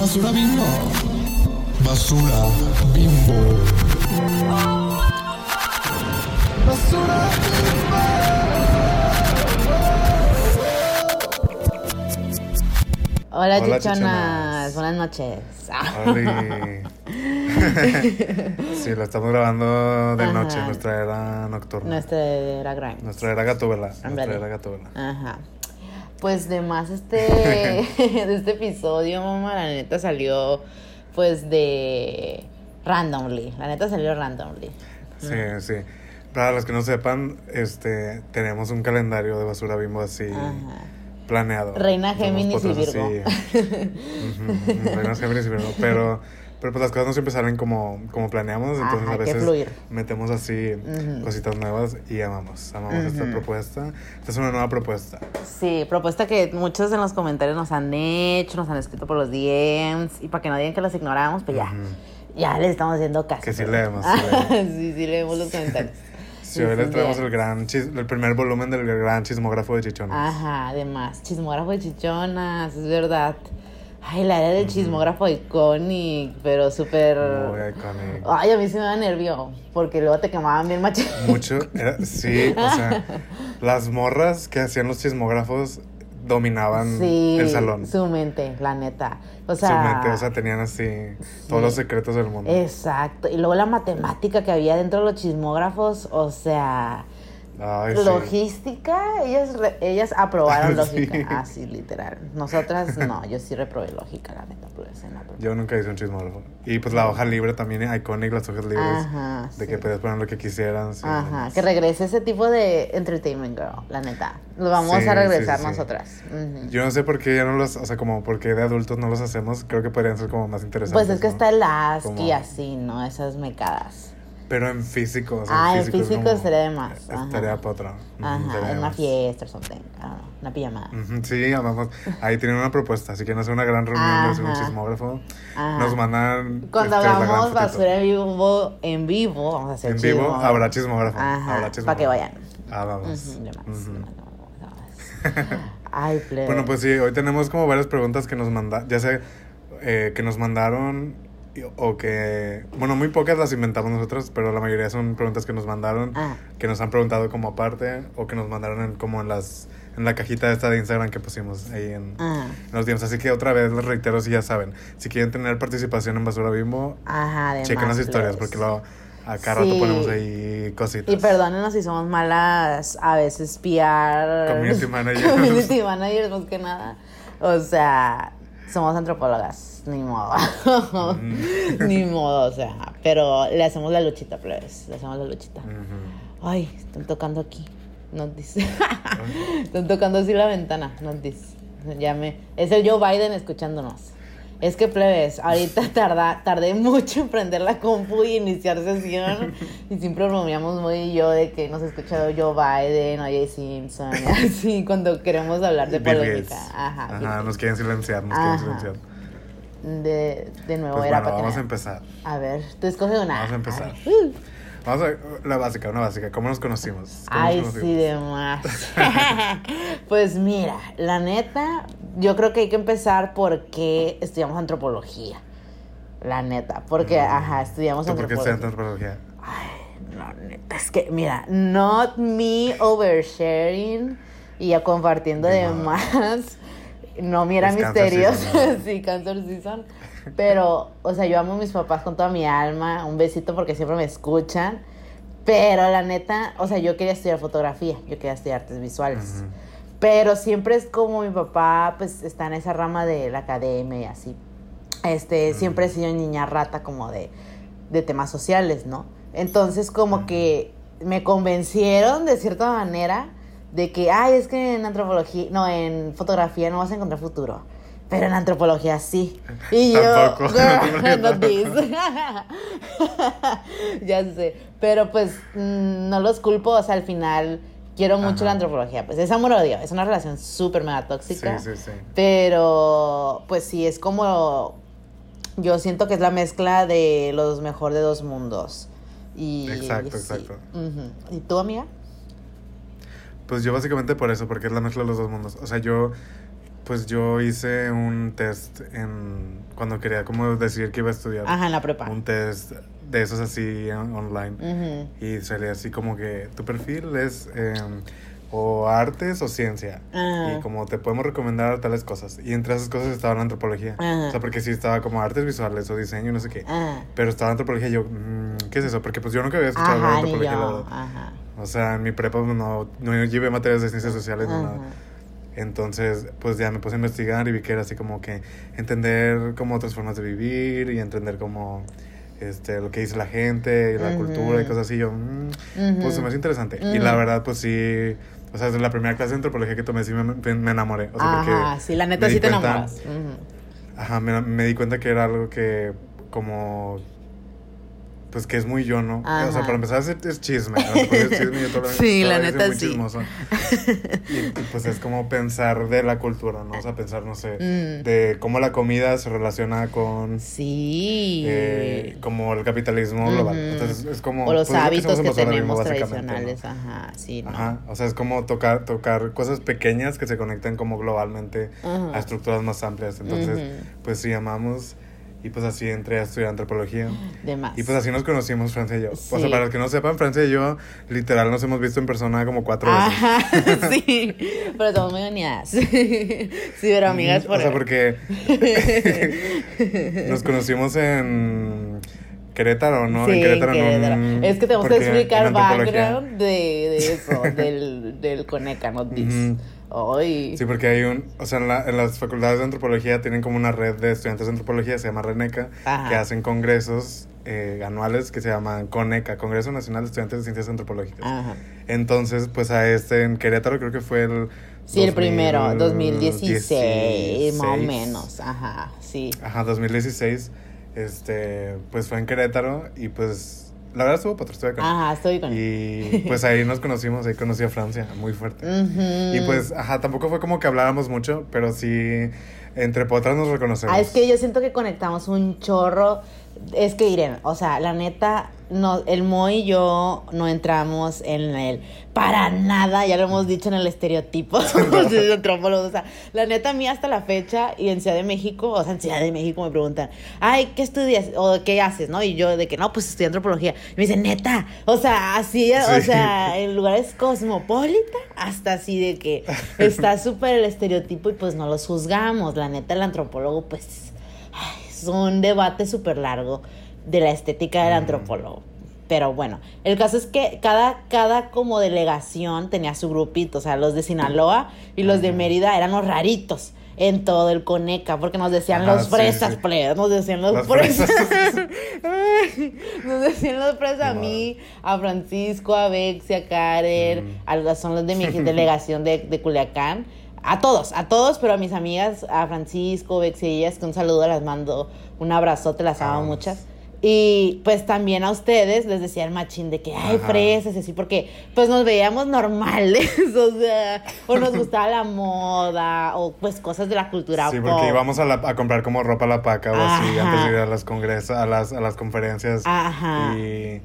Basura bimbo. Basura bimbo. Basura Hola, Hola, chichonas. chichonas. Buenas noches. Sí, lo estamos grabando de Ajá. noche, nuestra era nocturna. Nuestra era Grimes. Nuestra era gatúbela. Nuestra era gatúbela. Ajá. Pues de más este, de este episodio, mamá, la neta salió pues de randomly. La neta salió randomly. Sí, sí. Para los que no sepan, este, tenemos un calendario de basura bimbo así Ajá. planeado. Reina Géminis y Virgo. así. Reina Géminis y Virgo. Pero, pero pues las cosas no siempre salen como, como planeamos, Ajá, entonces a hay que veces metemos así Ujú. cositas nuevas y amamos. Amamos esta Ujú. propuesta. Esta es una nueva propuesta. Sí, propuesta que muchos en los comentarios nos han hecho, nos han escrito por los DMs y para que no digan que los ignoramos, pues ya, Ujú. ya les estamos haciendo caso. Que sí leemos, sí sí, sí leemos los comentarios. Sí, hoy les traemos el gran chis- el primer volumen del gran chismógrafo de Chichones. Ajá, además, chismógrafo de chichonas, es verdad. Ay, la era del chismógrafo iconic, pero súper... Muy iconic. Ay, a mí se me da nervio, porque luego te quemaban bien machín. Mucho, era- sí, o sea, las morras que hacían los chismógrafos dominaban Sí, el salón. su mente, la neta. O Su sea, mente, o sea, tenían así todos los secretos del mundo. Exacto. Y luego la matemática que había dentro de los chismógrafos, o sea, Ay, sí. logística, ellas, re- ellas aprobaron Sí. lógica. Así, literal. Nosotras no, yo sí reprobé lógica, la neta, la Yo nunca hice un chismógrafo. Y pues la hoja libre también, iconic, las hojas libres. Ajá, de sí. que podías poner lo que quisieran. Ajá, que regrese ese tipo de entertainment girl, la neta. Lo vamos a regresar nosotras. Ujú. Yo no sé por qué ya no los, o sea, como por qué de adultos no los hacemos. Creo que podrían ser como más interesantes. Pues es que ¿no? está el ASCII y así, ¿no? Esas mecadas. Pero en físico. O sea, Ah, en es físico como- estaría de más. Estaría para otra. Ajá, en una fiesta o something. I don't know, una pijamada. Sí, vamos. Ahí tienen una propuesta. Si quieren hacer una gran reunión de hacer un chismógrafo, Ajá. nos mandan. Cuando este, hagamos basura en vivo, en vivo, vamos a hacer En vivo habrá chismógrafo. Ajá, habrá chismógrafo. que vayan. Ah, vamos. Más, más, de más, de más. Ay, plebe. Bueno, pues sí, hoy tenemos como varias preguntas que nos mandaron, ya sé, eh, que nos mandaron o que, bueno, muy pocas las inventamos nosotros, pero la mayoría son preguntas que nos mandaron, Ah. que nos han preguntado como aparte o que nos mandaron en, como en las en la cajita esta de Instagram que pusimos ahí en, Ah, en los DMs. Así que otra vez les reitero si ya saben, si quieren tener participación en Basura Bimbo, ajá, chequen las historias porque luego a cada Sí. rato ponemos ahí cositas. Y perdónenos si somos malas a veces piar. Community managers. Community managers, más que nada. O sea, somos antropólogas, ni modo. Mm. ni modo, o sea. Pero le hacemos la luchita, plebes. Le hacemos la luchita. Ujú. Ay, están tocando aquí. Nos dice. están tocando así la ventana. Nos dice. Ya me... Es el Joe Biden escuchándonos. Es que plebes, ahorita tarda, tardé mucho en prender la compu y iniciar sesión. Y siempre bromeamos muy yo de que nos ha escuchado Joe Biden, O.J. Simpson, así, cuando queremos hablar de. Gates. Ajá. Bill Ajá, nos quieren silenciar, nos quieren silenciar. De, de nuevo, Pues era bueno, para vamos a empezar. A ver, tú escoge una. Vamos a empezar. ver. Vamos a ver, la básica, una básica. ¿Cómo nos conocimos? ¿Cómo Ay, nos sí, conocimos? de más. pues mira, la neta, yo creo que hay que empezar porque estudiamos antropología. La neta, porque, ajá, estudiamos Mm. ¿Tú por qué antropología. antropología? Ay, no, neta, es que, mira, not me oversharing y ya compartiendo De más. No, mira, misterios. sí, cáncer season. Pero, o sea, yo amo a mis papás con toda mi alma. Un besito porque siempre me escuchan. Pero la neta, o sea, yo quería estudiar fotografía, yo quería estudiar artes visuales. Ujú. Pero siempre es como mi papá, pues está en esa rama de la academia y así. Este, siempre he sido niña rata como de, de temas sociales, ¿no? Entonces como que me convencieron de cierta manera de que, ay, es que en antropología, no, en fotografía no vas a encontrar futuro. Pero en antropología sí. Y yo, Tampoco. girl, not this. ya sé. Pero pues mm, no los culpo, o sea, al final quiero mucho Ajá. la antropología. Pues es amor-odio, es una relación súper mega tóxica. Sí, sí, sí. Pero pues sí, es como. Yo siento que es la mezcla de los mejor de dos mundos. Y, Exacto, sí. exacto. ¿Y tú, amiga? Pues yo básicamente por eso, porque es la mezcla de los dos mundos. O sea, yo, pues yo hice un test en cuando quería como decir que iba a estudiar. Ajá, en la prepa. Un test de esos así en- online. Ujú. Y salía así como que tu perfil es em, o artes o ciencia. Ah. Y como te podemos recomendar tales cosas. Y entre esas cosas estaba la antropología. Ajá. O sea, porque sí estaba como artes visuales o diseño, no sé qué. Pero estaba antropología y yo, mm, ¿qué es eso? Porque pues yo nunca había escuchado de antropología. la yo. Ajá. O sea, en mi prepa pues, no, no llevé materias de ciencias sociales ni nada. Entonces, pues ya me puse a investigar y vi que era así como que entender como otras formas de vivir y entender como este, lo que dice la gente y la cultura y cosas así. Yo, mm, pues Ujú. se me hace interesante. Y la verdad, pues sí, o sea, desde la primera clase de antropología que tomé sí me, me- enamoré. O sea, porque Ajá, sí, la neta sí te cuenta- enamoras. Ajá, me, me di cuenta que era algo que como... Pues que es muy yo, ¿no? O sea, Ajá. para empezar es, chisme. es chisme yo Sí, la neta muy sí. chismoso. Y, y, pues es como pensar de la cultura, ¿no? O sea, pensar, no sé, Mm. de cómo la comida se relaciona con Sí. eh, como el capitalismo global. Entonces es como... o los pues, hábitos que Bosonorismo, tenemos básicamente, ¿no? tradicionales, ajá, sí, ¿no? Ajá, o sea, es como tocar, tocar cosas pequeñas que se conectan como globalmente Ajá. a estructuras más amplias. Entonces, pues sí, amamos y pues así entré a estudiar antropología. De más. Y pues así nos conocimos, Francia y yo. O sea, para los que no sepan, Francia y yo, literal, nos hemos visto en persona como cuatro veces. Ajá, sí, pero somos muy unidas. Sí, pero amigas por O sea, porque nos conocimos en Querétaro, ¿no? Sí, en Querétaro, Querétaro. un- Es que tenemos que explicar background de, de eso, del, del Coneca, no this. Ay. Sí, porque hay un, o sea, en, la- en las facultades de antropología tienen como una red de estudiantes de antropología, se llama RENECA, Ajá. que hacen congresos eh, anuales que se llaman CONECA, Congreso Nacional de Estudiantes de Ciencias Antropológicas. Ajá. Entonces, pues a este en Querétaro creo que fue el... Sí, el primero, 2016, 2016, más o menos. Ajá, sí. Ajá, 2016, este, pues fue en Querétaro y pues, la verdad estuvo estuve con él. Ajá, estoy con Y pues ahí nos conocimos, ahí conocí a Francia, muy fuerte. Ujú. Y pues, ajá, tampoco fue como que habláramos mucho, pero sí, entre potras nos reconocemos. Ah, es que yo siento que conectamos un chorro. Es que Irene, o sea, la neta, no, el Moy y yo no entramos en el para nada, ya lo hemos dicho en el estereotipo. O sea, la neta, a mí hasta la fecha y en Ciudad de México, o sea, en Ciudad de México me preguntan, ay, ¿qué estudias? o ¿qué haces? ¿No? Y yo de que no, pues estudié antropología. Y me dicen, neta, o sea, así, o sea, en lugares cosmopolita, hasta así de que está súper el estereotipo y pues no los juzgamos. La neta, el antropólogo, pues es un debate súper largo de la estética del Mm. antropólogo. Pero bueno, el caso es que cada, cada como delegación tenía su grupito, o sea, los de Sinaloa y los de. Mérida eran los raritos en todo el Coneca, porque nos decían Ajá, los fresas, sí. nos decían los Las fresas. fresas. nos decían los fresas a mí, a Francisco, a Bexi, a Karen, Mm. a los- son los de mi delegación de, de Culiacán. A todos, a todos, pero a mis amigas, a Francisco, Bexi y ellas, que un saludo las mando, un abrazote, las amo muchas. Y pues también a ustedes les decía el machín de que hay fresas y así, porque pues nos veíamos normales, o sea, o nos gustaba la moda, o pues cosas de la cultura Sí, pop. porque íbamos a, la- a comprar como ropa a la paca o así antes de ir a las congresos, a las, a las conferencias. Ajá. Y,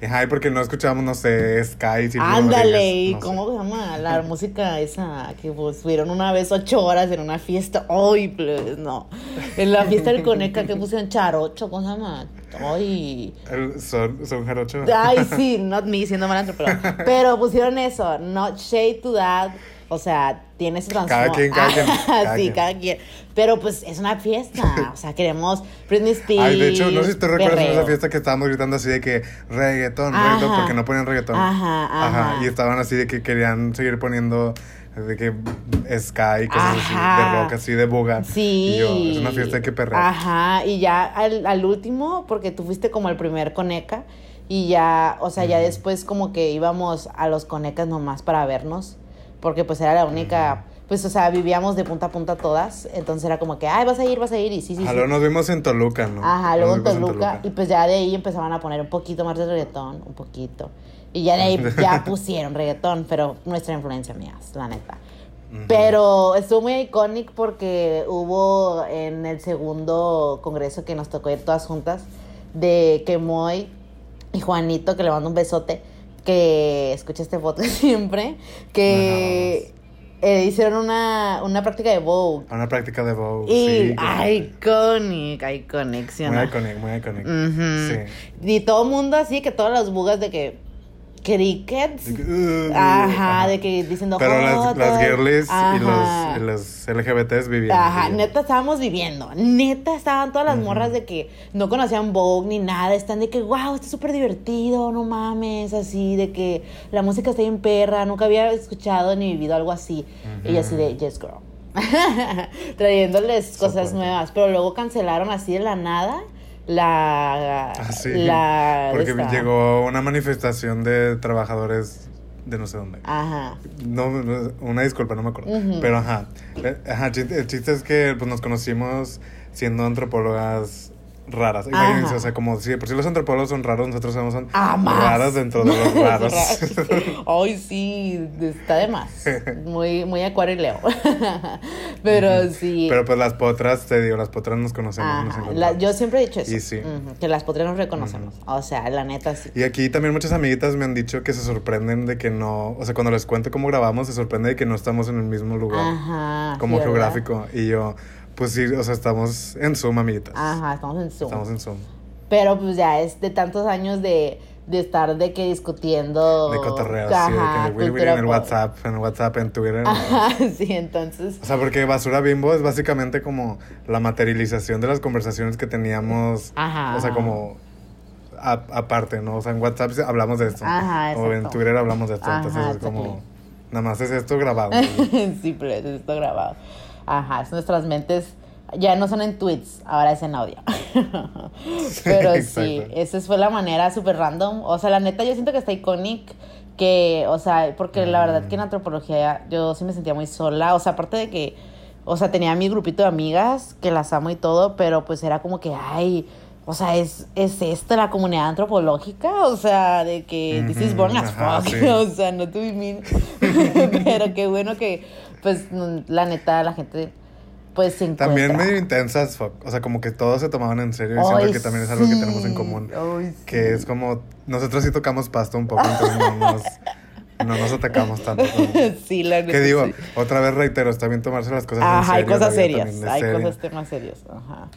y, ajá, y porque no escuchábamos, no sé, Sky. Ándale, Rodríguez, ¿y no cómo se llama? La música esa que pues una vez ocho horas en una fiesta. Ay, pues no. En la fiesta del Coneca que pusieron charocho, ¿cómo se llama? Ay. Son, son jarocho. Ay, sí, not me siendo mal antropólogo. Pero pusieron eso, not shade to that. O sea, tiene su Cada transformo- quien, cada quien, cada sí, quien. cada quien. Pero pues es una fiesta. O sea, queremos Britney Spears. Ay, de hecho, no sé si te recuerdas de esa fiesta que estábamos gritando así de que reggaetón, Ajá. reggaetón, porque no ponían reggaetón. Ajá, ajá. Y estaban así de que querían seguir poniendo de que Sky, cosas así, Ajá. de rock, así de buga. Sí. Y yo, es una fiesta que perrear. Ajá, y ya al, al último, porque tú fuiste como el primer coneca, y ya, o sea, ya después como que íbamos a los conecas nomás para vernos, porque pues era la única, pues, o sea, vivíamos de punta a punta todas, entonces era como que, ay, vas a ir, vas a ir, y sí, sí, Ajá, sí. luego nos vimos en Toluca, ¿no? Ajá, luego en Toluca, y pues ya de ahí empezaban a poner un poquito más de reggaetón, un poquito. Y ya de ahí ya pusieron reggaetón, pero nuestra influencia mía, la neta. Pero estuvo muy icónico porque hubo en el segundo congreso que nos tocó ir todas juntas, de que Moy y Juanito, que le mando un besote, que escucha este podcast siempre, que eh, hicieron una, una práctica de Vogue. Una práctica de Vogue. Y sí, iconic, iconic, ¿sí Muy no? iconic, muy iconic. Sí. Y todo el mundo así, que todas las bugas de que. Crickets. De que, uh, Ajá, ajá. de que diciendo Pero las, las girlies y Ajá. los, y los LGBTs vivían. Ajá, vivían. neta estábamos viviendo. Neta estaban todas las Ujú. morras de que no conocían Vogue ni nada. Están de que, wow, esto es súper divertido, no mames, así, de que la música está bien perra. Nunca había escuchado ni vivido algo así. Y yo así de, yes, girl. Trayéndoles cosas nuevas. Pero luego cancelaron así de la nada la. Ah, sí. la Porque esta- llegó una manifestación de trabajadores de no sé dónde. Ajá. No, no, una disculpa, no me acuerdo. Ujú. Pero ajá. Eh, ajá, el chiste es que pues, nos conocimos siendo antropólogas raras. Imagínense, Ajá. o sea, como si de por si los antropólogos son raros, nosotros somos son Ah, raras dentro de los raros. Ay, sí, está de más. Muy, muy acuario y leo. Pero sí. Pero pues las potras, te digo, las potras nos conocemos. nos la- yo siempre he dicho eso. Y sí. que las potras nos reconocemos. O sea, la neta sí. Y aquí también muchas amiguitas me han dicho que se sorprenden de que no, o sea, cuando les cuento cómo grabamos, se sorprende de que no estamos en el mismo lugar Ajá. como sí, ¿verdad? geográfico. Y yo, pues sí, o sea, estamos en Zoom, amiguitas. Ajá, estamos en Zoom. Estamos en Zoom. Pero pues ya es de tantos años de, de estar de que discutiendo. De cotorreo, Ajá, sí, de que en el Willy en. WhatsApp, en el WhatsApp, en Twitter. Ajá, sí, entonces. O sea, porque Basura Bimbo es básicamente como la materialización de las conversaciones que teníamos. Ajá. O sea, como aparte, ¿no? O sea, en WhatsApp hablamos de esto. Ajá, O en exacto. Twitter hablamos de esto. Ajá, Entonces es como, nada más es esto grabado. sí, pero eso está grabado. Ajá, es nuestras mentes ya no son en tweets, ahora es en audio. pero sí, esa fue la manera súper random. O sea, la neta, yo siento que está iconic. Que, o sea, porque la verdad que en antropología yo sí me sentía muy sola. O sea, aparte de que, o sea, tenía mi grupito de amigas que las amo y todo, pero pues era como que, ay, o sea, es, es esto la comunidad antropológica, o sea, de que this is born as fuck, o sea, no to be mean. pero qué bueno que, pues, la neta, la gente, pues, se encuentra. También medio intensas, fuck. O sea, como que todos se tomaban en serio y siento que también es algo que tenemos en común. Sí. Que es como, nosotros sí tocamos pasto un poco, entonces no nos, no nos atacamos tanto. sí, la neta. Que digo, sí. otra vez reitero, está bien tomarse las cosas en Ajá, hay serio. la cosas vida serias, hay seria. cosas temas serios, ajá.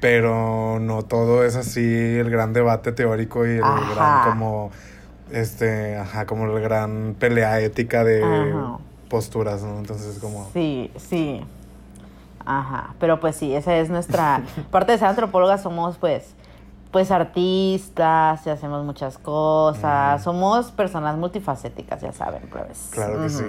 Pero no todo es así el gran debate teórico y el Ajá. gran como este, ajá, como la gran pelea ética de Ajá. Posturas, ¿no? Entonces es como Sí, sí. Ajá, pero pues sí, esa es nuestra... Parte de ser antropólogas somos pues, pues artistas y hacemos muchas cosas. Somos personas multifacéticas, ya saben, plebes. claro que sí.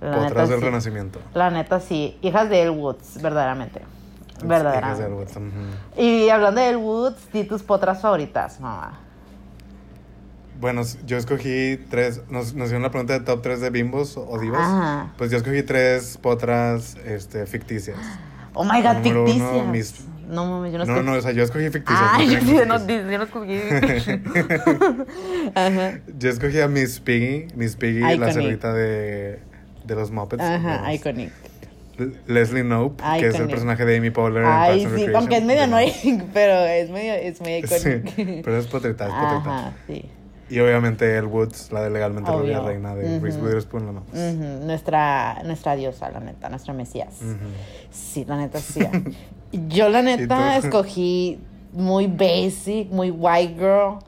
La neta, Potras del sí. renacimiento. La neta sí, hijas de Elwoods, verdaderamente. Hijas de Verdaderamente. Elwood, ujú. Y hablando de Elwoods, di tus potras favoritas, mamá. Bueno, yo escogí tres, nos, nos hicieron la pregunta de top 3 de bimbos o divas. Ajá. Pues yo escogí tres potras este, ficticias. Oh my god, Número uno, ficticias. mis- No mames, yo no No, escogí- no, o sea, yo escogí ficticias. Ah, no yo que no, ficticias. yo no escogí. Ajá. Yo escogí a Miss Piggy, Miss Piggy, la Iconic. cerdita de, de los Muppets. Ajá, iconic. Leslie Knope, que es el Iconic. personaje de Amy Poehler en Ay, and sí, aunque es medio annoying, pero es medio, es medio iconic. Sí, pero es potrita, es potrita. Ajá, sí. Y obviamente el Woods, la de Legalmente Obvio. Reina de Reese Ujú. Witherspoon, la Nuestra, nuestra diosa, la neta, nuestra mesías. Sí, la neta, sí. Yo, la neta, escogí muy basic, muy white girl,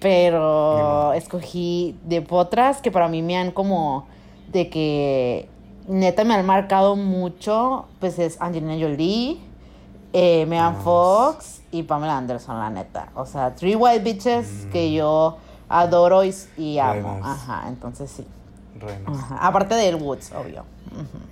pero escogí de potras que para mí me han como de que neta me han marcado mucho, pues es Angelina Jolie, eh, Megan. Fox y Pamela Anderson, la neta. O sea, three white bitches Mm. que yo adoro y, y amo. Ajá, entonces sí. Reinas. Ajá. Aparte de Woods, obvio.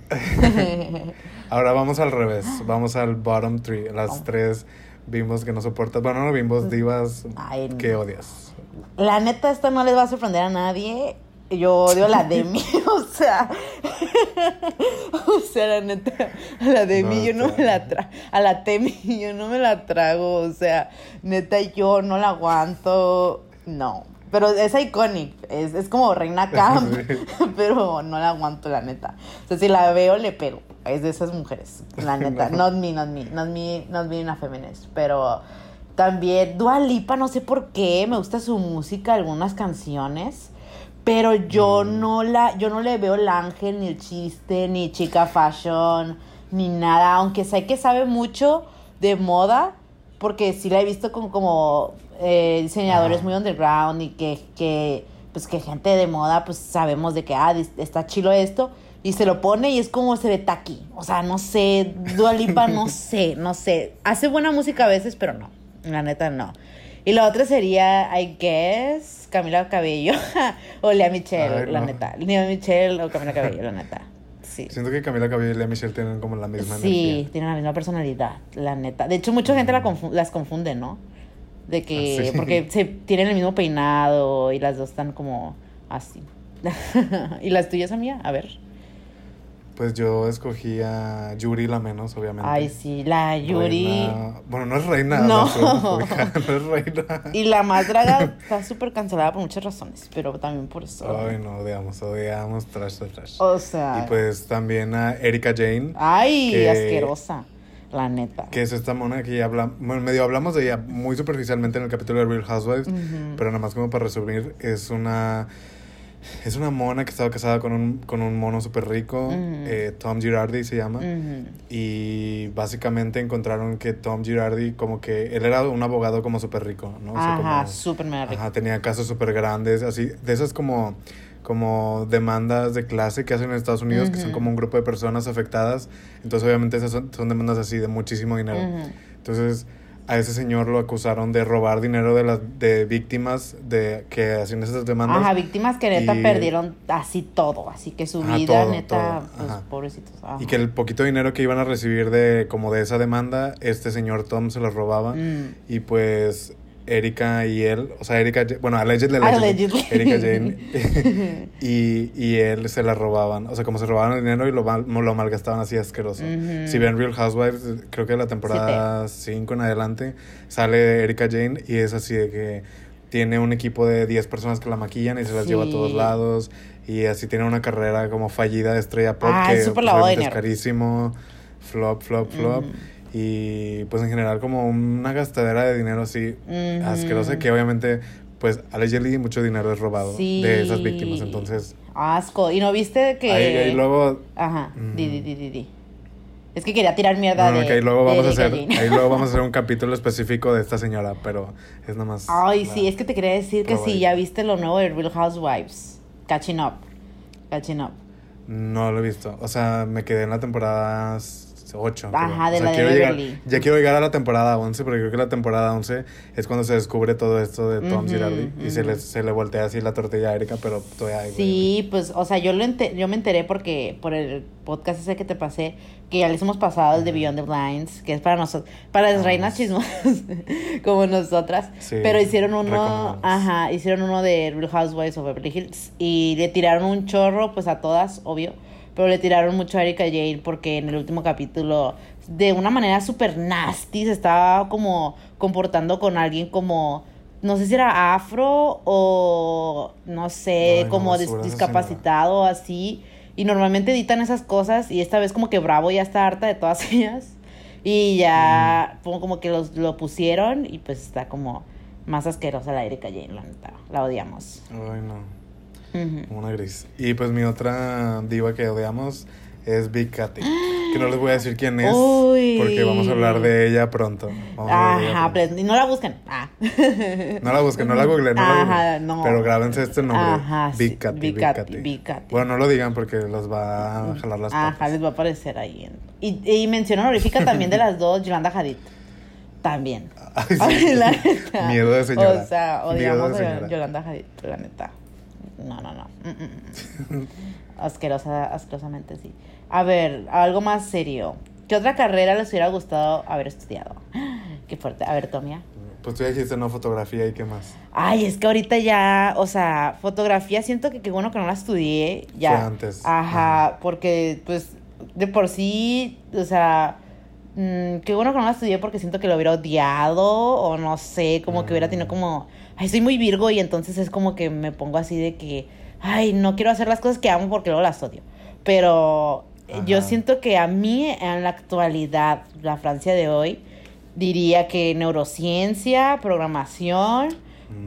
Ahora vamos al revés, vamos al bottom three, las Oh. tres bimbos que no soportas. Bueno, no bimbos, divas Ay, que odias. La neta, esto no les va a sorprender a nadie. Yo odio la Demi, o sea. o sea, la neta, a la Demi No, yo no me la trago. A la Temi yo no me la trago, o sea, neta, yo no la aguanto. No. Pero es iconic, es, es como Reina Camp, pero no la aguanto, la neta. O sea, si la veo, le pego. Es de esas mujeres, la neta. No. Not me, not me, not me, not me una feminist. Pero también Dua Lipa, no sé por qué, me gusta su música, algunas canciones. Pero yo Mm. no la, yo no le veo el ángel, ni el chiste, ni chica fashion, ni nada. Aunque sé que sabe mucho de moda, porque sí la he visto con como eh, diseñadores Ajá. muy underground y que, que, pues que gente de moda, pues sabemos de que, ah, está chilo esto. Y se lo pone y es como se ve taqui. O sea, no sé, Dua Lipa, no sé, no sé. Hace buena música a veces, pero no. La neta, no. Y la otra sería, I guess, Camila Cabello o Lea Michelle, la no. neta. Lea Michelle o Camila Cabello, la neta. Sí. Siento que Camila Cabello y Lea Michelle tienen como la misma Sí, energía. tienen la misma personalidad, la neta. De hecho, mucha gente la confu- las confunde, ¿no? De que, Ah, sí. porque se tienen el mismo peinado y las dos están como así. ¿Y las tuyas, amiga? A ver. Pues yo escogí a Yuri la menos, obviamente. Ay, sí, la Yuri. Reina- Bueno, no es reina. No. No, es reina. Y la más draga está súper cancelada por muchas razones, pero también por eso. Ay, no, odiamos, odiamos trash, trash, trash. O sea. Y pues también a Erika Jane, Ay, que- asquerosa. La neta. que es esta mona que ya hablamos, bueno, medio hablamos de ella muy superficialmente en el capítulo de Real Housewives, Ujú. pero nada más como para resumir, es una... Es una mona que estaba casada con un, con un mono súper rico, eh, Tom Girardi se llama. Y básicamente encontraron que Tom Girardi, como que él era un abogado como súper rico, ¿no? O sea, Ajá, súper mega rico. Ajá, tenía casos súper grandes, así, de esas como, como demandas de clase que hacen en Estados Unidos, que son como un grupo de personas afectadas. Entonces, obviamente, esas son, son demandas así de muchísimo dinero. Ujú. Entonces, a ese señor lo acusaron de robar dinero de las de víctimas de que hacían esas demandas. Ajá, víctimas que neta Y- perdieron así todo, así que su Ajá, vida, todo, neta, todo, pues pobrecitos. ajá. Y que el poquito dinero que iban a recibir de como de esa demanda, este señor Tom se lo robaba. Mm. Y pues Erika y él, o sea, Erika, bueno, allegedly, allegedly. Erika Jane y, y él se la robaban, o sea, como se robaban el dinero y lo, mal- lo malgastaban así asqueroso. Ujú. Si ven Real Housewives, creo que la temporada 5 en adelante sale Erika Jane y es así de que tiene un equipo de 10 personas que la maquillan y se las lleva a todos Sí. lados y así tiene una carrera como fallida de estrella pop Ah, que es carísimo, flop, flop, flop. Ujú. Y pues en general como una gastadera de dinero así Ujú. asquerosa que obviamente pues allegedly mucho dinero es robado Sí. de esas víctimas. Entonces, Asco. ¿Y no viste que...? ahí, luego... Ajá, Mm. di, di, di, di, di. Es que quería tirar mierda No, no, de que ahí luego de vamos a hacer, ahí luego vamos a hacer un capítulo específico de esta señora, pero es nada más. Ay, sí, es que te quería decir que sí, ya viste lo nuevo de Real Housewives. Catching up. Catching up. No lo he visto. O sea, me quedé en la temporada 8. Ajá, de la de llegar, Beverly. Ya quiero llegar a la temporada 11, porque creo que la temporada 11 es cuando se descubre todo esto de Tom Ujú, Girardi y se le, se le voltea así la tortilla a Erika, pero todavía hay. Sí, pues, o sea, yo lo ente- yo me enteré porque por el podcast ese que te pasé, que ya les hemos pasado el de Beyond the Blinds, que es para nosotros, para las Ah, reinas chismosas como nosotras, Sí, pero hicieron uno, ajá, hicieron uno de Real Housewives of Beverly Hills y le tiraron un chorro, pues a todas, obvio, pero le tiraron mucho a Erika Jane porque en el último capítulo, de una manera súper nasty, se estaba como comportando con alguien como no sé si era afro o no sé, no, como dis- discapacitado así. Y normalmente editan esas cosas y esta vez como que Bravo ya está harta de todas ellas. Y ya como, como que los, lo pusieron y pues está como más asquerosa la Erika Jane, la neta. La odiamos. Ay, no. Una gris. Y pues mi otra diva que odiamos es Big Katy. Que no les voy a decir quién es, Uy. porque vamos a hablar de ella pronto. Vamos Ajá, y no la busquen. Ah. No la busquen, no la googleen, no Ajá, no. Pero grábense este nombre. Ajá, Big sí, Katy, Big Big Katy, Katy. Big Katy. Bueno, no lo digan porque los va a jalar las Ajá, patas. les va a aparecer ahí. en- Y, y mención honorífica también de las dos, Yolanda Hadid. También. Ay, sí. Ay, la neta. Miedo de señora. O sea, odiamos a. Yolanda Hadid, la neta. No, no, no. Mm, mm, mm. Asquerosa, asquerosamente sí. A ver, algo más serio. ¿Qué otra carrera les hubiera gustado haber estudiado? Qué fuerte. A ver, Tomia. Pues tú ya dijiste no fotografía y qué más. Ay, es que ahorita ya, o sea, fotografía siento que qué bueno que no la estudié. Ya. Fue antes. Ajá, Ajá. porque pues de por sí, o sea, qué bueno que no la estudié porque siento que lo hubiera odiado o no sé, como que hubiera tenido como, ay, soy muy virgo y entonces es como que me pongo así de que, ay, no quiero hacer las cosas que amo porque luego las odio. Pero eh, yo siento que a mí en la actualidad, la Francia de hoy, diría que neurociencia, programación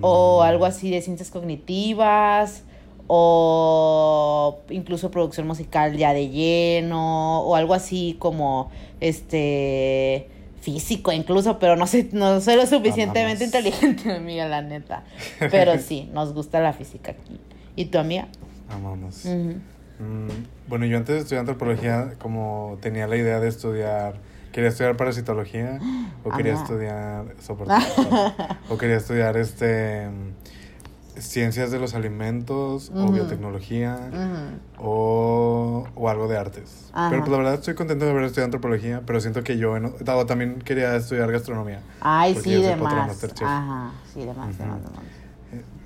o Mm. algo así de ciencias cognitivas o incluso producción musical ya de lleno o algo así como este físico incluso, pero no sé, no soy lo suficientemente Amamos. inteligente, amiga, la neta. Pero sí, nos gusta la física aquí. ¿Y tu amiga? Amamos. Mm, bueno, yo antes de estudiar antropología, como tenía la idea de estudiar, quería estudiar parasitología o quería estudiar soporte, o quería estudiar este ciencias de los alimentos o biotecnología o, o algo de artes. Ajá. Pero pues la verdad estoy contento de haber estudiado antropología, pero siento que yo en- o también quería estudiar gastronomía. Ay, sí, yo soy de patrón más. Masterchef. Ajá, sí, de más, de Ujú. más, de más.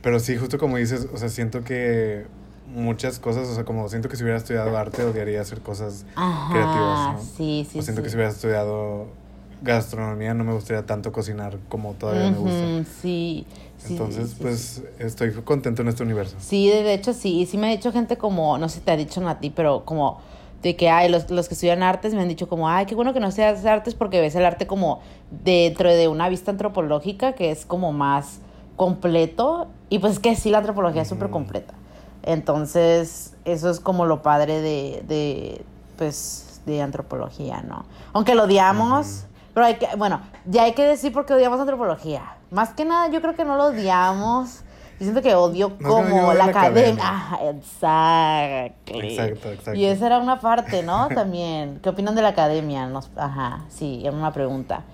Pero sí, justo como dices, o sea, siento que muchas cosas, o sea, como siento que si hubiera estudiado arte odiaría hacer cosas Ajá, creativas, ¿no? sí, sí, o siento sí. que si hubiera estudiado gastronomía no me gustaría tanto cocinar como todavía me gusta. Sí, sí, Entonces, sí, pues estoy contento en este universo. Sí, de hecho sí, y sí me ha dicho gente como, no sé si te ha dicho a ti, pero como de que, ay, los, los que estudian artes me han dicho como, ay, qué bueno que no seas artes porque ves el arte como dentro de una vista antropológica que es como más completo, y pues es que sí, la antropología es súper completa. Entonces, eso es como lo padre de, de pues, de antropología, ¿no? Aunque lo odiamos, pero hay que, bueno, ya hay que decir por qué odiamos antropología. Más que nada, yo creo que no lo odiamos. Yo siento que odio como la la academia. academia. Exacto. Exacto, exacto. Y esa era una parte, ¿no? También. ¿Qué opinan de la academia? Nos, ajá, sí, era una pregunta.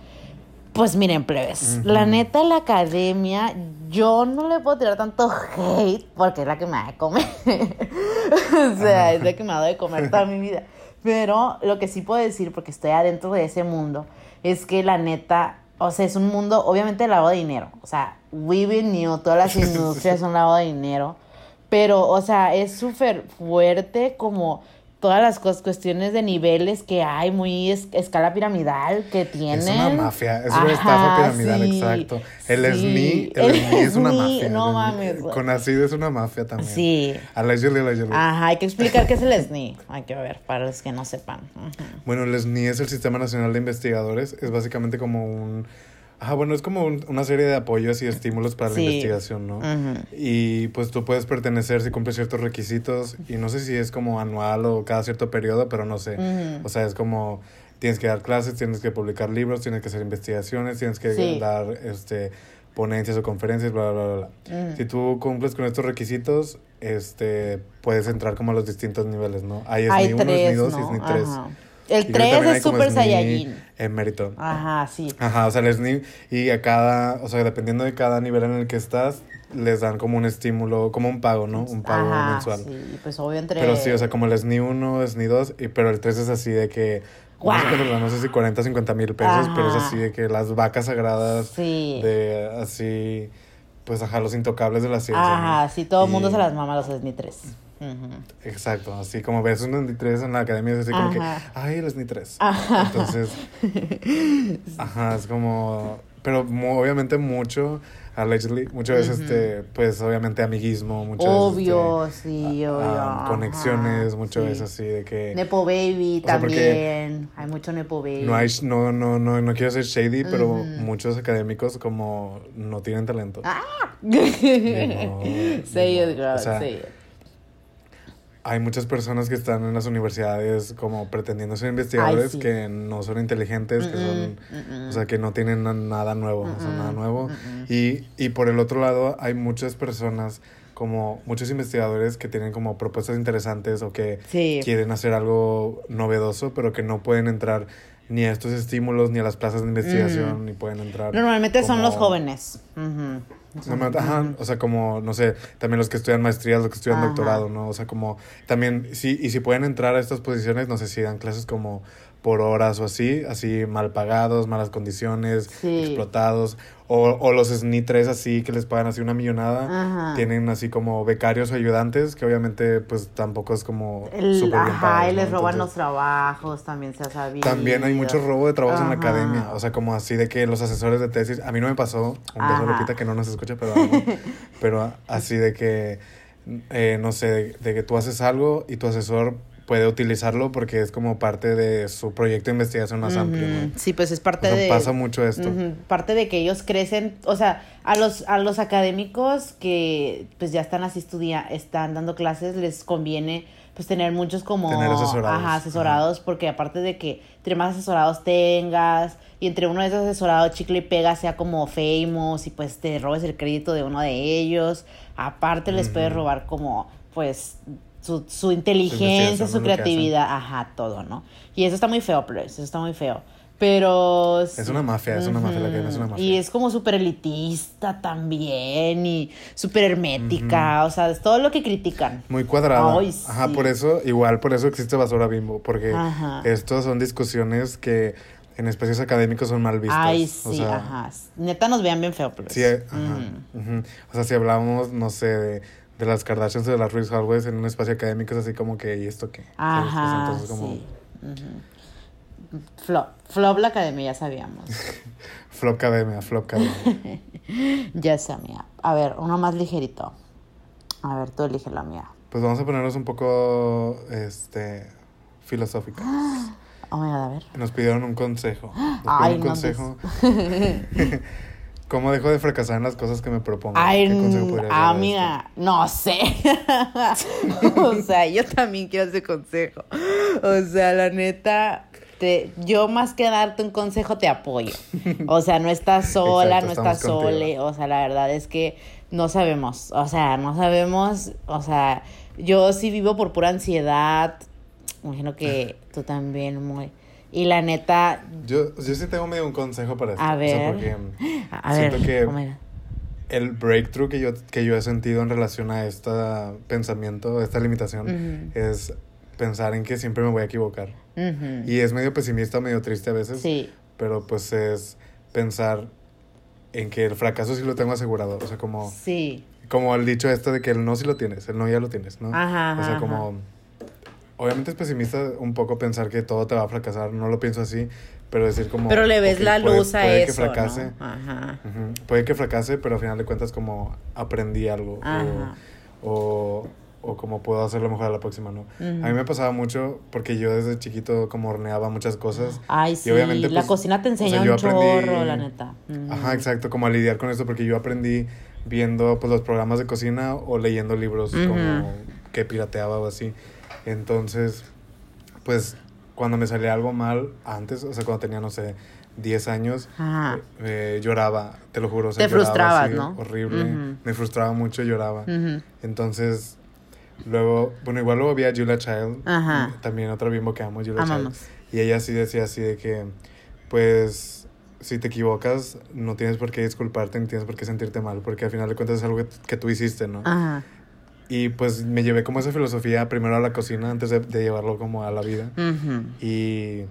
Pues miren, plebes, la neta, la academia, yo no le puedo tirar tanto hate porque es la que me da de comer. o sea, es la que me ha dado de comer toda mi vida. Pero lo que sí puedo decir, porque estoy adentro de ese mundo, es que la neta, o sea, es un mundo, obviamente, lavado de dinero. O sea, we new, todas las industrias son lavado de dinero. Pero, o sea, es súper fuerte como todas las cos- cuestiones de niveles que hay, muy es- escala piramidal que tienen. Es una mafia, es una estafa piramidal, sí, exacto. El sí. SNI, el SNI es una mafia. No mames. Con ACID es una mafia también. Sí. Allegedly, allegedly. Ajá, hay que explicar qué es el SNI. Hay que ver, para los que no sepan. Bueno, el SNI es el Sistema Nacional de Investigadores. Es básicamente como un... Ajá, bueno, es como un- una serie de apoyos y estímulos para Sí. la investigación, ¿no? Ujú. Y pues tú puedes pertenecer si cumples ciertos requisitos y no sé si es como anual o cada cierto periodo, pero no sé. O sea, es como tienes que dar clases, tienes que publicar libros, tienes que hacer investigaciones, tienes que Sí. dar este ponencias o conferencias, bla, bla, bla, bla. Ujú. Si tú cumples con estos requisitos, este puedes entrar como a los distintos niveles, ¿no? Hay SNI Hay 1, SNI tres, 2 y ¿no? SNI 3. Ajá. El Y creo que 3 también hay es Super Saiyajin. Emérito. Ajá, sí. Ajá, o sea, el SNI y a cada, o sea, dependiendo de cada nivel en el que estás, les dan como un estímulo, como un pago, ¿no? Un pago Ajá, mensual. Sí, pues obvio entre... Pero sí, o sea, como el SNI 1, SNI 2, y, pero el 3 es así de que, cuánto, no sé si 40, 50 mil pesos, pero es así de que las vacas sagradas, Sí. de así, pues ajá, los intocables de la ciencia. ¿no? Ajá, sí, todo el mundo Y- se las mama los SNI 3. Exacto, así como ves un SNI 3 en la academia, es así como que, ay, SNI 3. Ajá. Entonces, ajá, es como, pero obviamente mucho, allegedly, muchas veces, este, pues obviamente amiguismo, Obvio, veces, este, sí, obvio. a- ajá, conexiones, muchas sí. veces así de que Nepo Baby sea, también. Hay mucho Nepo Baby. no hay, no, no, no, no quiero ser shady, pero muchos académicos como no tienen talento. Ah. no, say it, girl, O sea, say it. Hay muchas personas que están en las universidades como pretendiendo ser investigadores sí. que no son inteligentes, que son, o sea, que no tienen na- nada nuevo, o sea, nada nuevo. Y, y por el otro lado, hay muchas personas, como muchos investigadores que tienen como propuestas interesantes o que Sí. quieren hacer algo novedoso, pero que no pueden entrar ni a estos estímulos ni a las plazas de investigación, ni pueden entrar. Normalmente son los jóvenes. Ujú. Normalmente, Ajá, o sea, como, no sé, también los que estudian maestrías, los que estudian Ajá. doctorado, ¿no? O sea, como, también, sí, y si pueden entrar a estas posiciones, no sé si dan clases como por horas o así, así mal pagados, malas condiciones, Sí. explotados, o, o los SNI 3 así que les pagan así una millonada, Ajá. tienen así como becarios o ayudantes, que obviamente pues tampoco es como El- bien ajá, pagados, y les ¿no? roban los trabajos, también se ha sabido. también hay mucho robo de trabajos en la Ajá. academia. O sea, como así de que los asesores de tesis. A mí no me pasó. Un beso, Ajá. Lupita, que no nos escucha, pero. Pero así de que, eh, no sé, de, de que tú haces algo y tu asesor puede utilizarlo porque es como parte de su proyecto de investigación más amplio, Sí, pues es O parte sea, de... pasa mucho esto. Parte de que ellos crecen, o sea, a los, a los académicos que pues ya están así estudia, están dando clases, les conviene pues tener muchos como Tener asesorados. Ajá, asesorados, porque aparte de que entre más asesorados tengas, y entre uno de esos asesorados chicle y pega sea como famous y pues te robes el crédito de uno de ellos, aparte les puedes robar como pues su, su inteligencia, su que creatividad, ajá, todo, ¿no? Y eso está muy feo, pero eso está muy feo. Pero... Es una mafia, es una mafia, la academia es una mafia. Y es como súper elitista también y súper hermética, o sea, es todo lo que critican. Muy cuadrada. Ay, Ajá, sí. por eso, igual por eso existe basura bimbo, porque Ajá. estos son discusiones que en espacios académicos son mal vistas. Ay, o sí, sea, ajá. Neta nos vean bien feo, pero... Sí, ajá. O sea, si hablamos, no sé, de, de las Kardashians o de las Ruiz Hallways en un espacio académico es así como que, ¿y esto qué? Ajá, entonces como sí. Ujú. Flop, flop la academia, ya sabíamos. flop academia, flop academia. ya sabía. A ver, uno más ligerito. A ver, tú elige la mía. pues vamos a ponernos un poco, este, filosóficos. Oh god, a ver. Nos pidieron un consejo. Nos Ay, un no, consejo. ¿Cómo dejo de fracasar en las cosas que me propongo? Ay, ¿Qué consejo podrías dar a esto? amiga, no sé. o sea, yo también quiero ese consejo. O sea, la neta, te, yo más que darte un consejo te apoyo. O sea, no estás sola, Exacto, no estás sole. O sea, la verdad es que no sabemos. O sea, no sabemos. O sea, yo sí vivo por pura ansiedad. Imagino que tú también, muy. Y la neta, Yo, yo sí tengo medio un consejo para esto. A O sea, ver. porque a, Siento ver, que- el breakthrough que yo, que yo he sentido en relación a este pensamiento, esta limitación, Ujú. es pensar en que siempre me voy a equivocar. Ujú. Y es medio pesimista, medio triste a veces, Sí. pero pues es pensar en que el fracaso sí lo tengo asegurado. O sea, como, Sí. como el dicho este de que el no sí lo tienes, el no ya lo tienes, ¿no? Ajá, O sea, ajá, como... Obviamente es pesimista un poco pensar que todo te va a fracasar, no lo pienso así, pero decir como... Pero le ves ok, la puede- luz a puede eso, que fracase, ¿no? Ajá. Ujú. Puede que fracase, pero al final de cuentas como aprendí algo. Ajá. O, o, o como puedo hacerlo mejor a la próxima, ¿no? Ujú. A mí me pasaba mucho porque yo desde chiquito como horneaba muchas cosas. Ay, Y sí, obviamente, la pues, cocina te o sea, enseña un aprendí- chorro, la neta. Ujú. Ajá, exacto, como a lidiar con esto porque yo aprendí viendo pues los programas de cocina o leyendo libros como que pirateaba o así. Entonces, pues cuando me salía algo mal antes, o sea, cuando tenía, no sé, 10 años, Ajá. eh, lloraba, te lo juro. o sea, Te lloraba frustrabas, así, ¿no? Horrible. Me frustraba mucho, lloraba. Entonces, luego, bueno, igual luego vi a Julia Child, Ajá. también otro bimbo que amo, Julia Amamos. Child. Y ella sí decía así de que, pues, si te equivocas, no tienes por qué disculparte ni tienes por qué sentirte mal, porque al final de cuentas es algo que, que tú hiciste, ¿no? Ajá. Y pues me llevé como esa filosofía primero a la cocina antes de, de llevarlo como a la vida. Y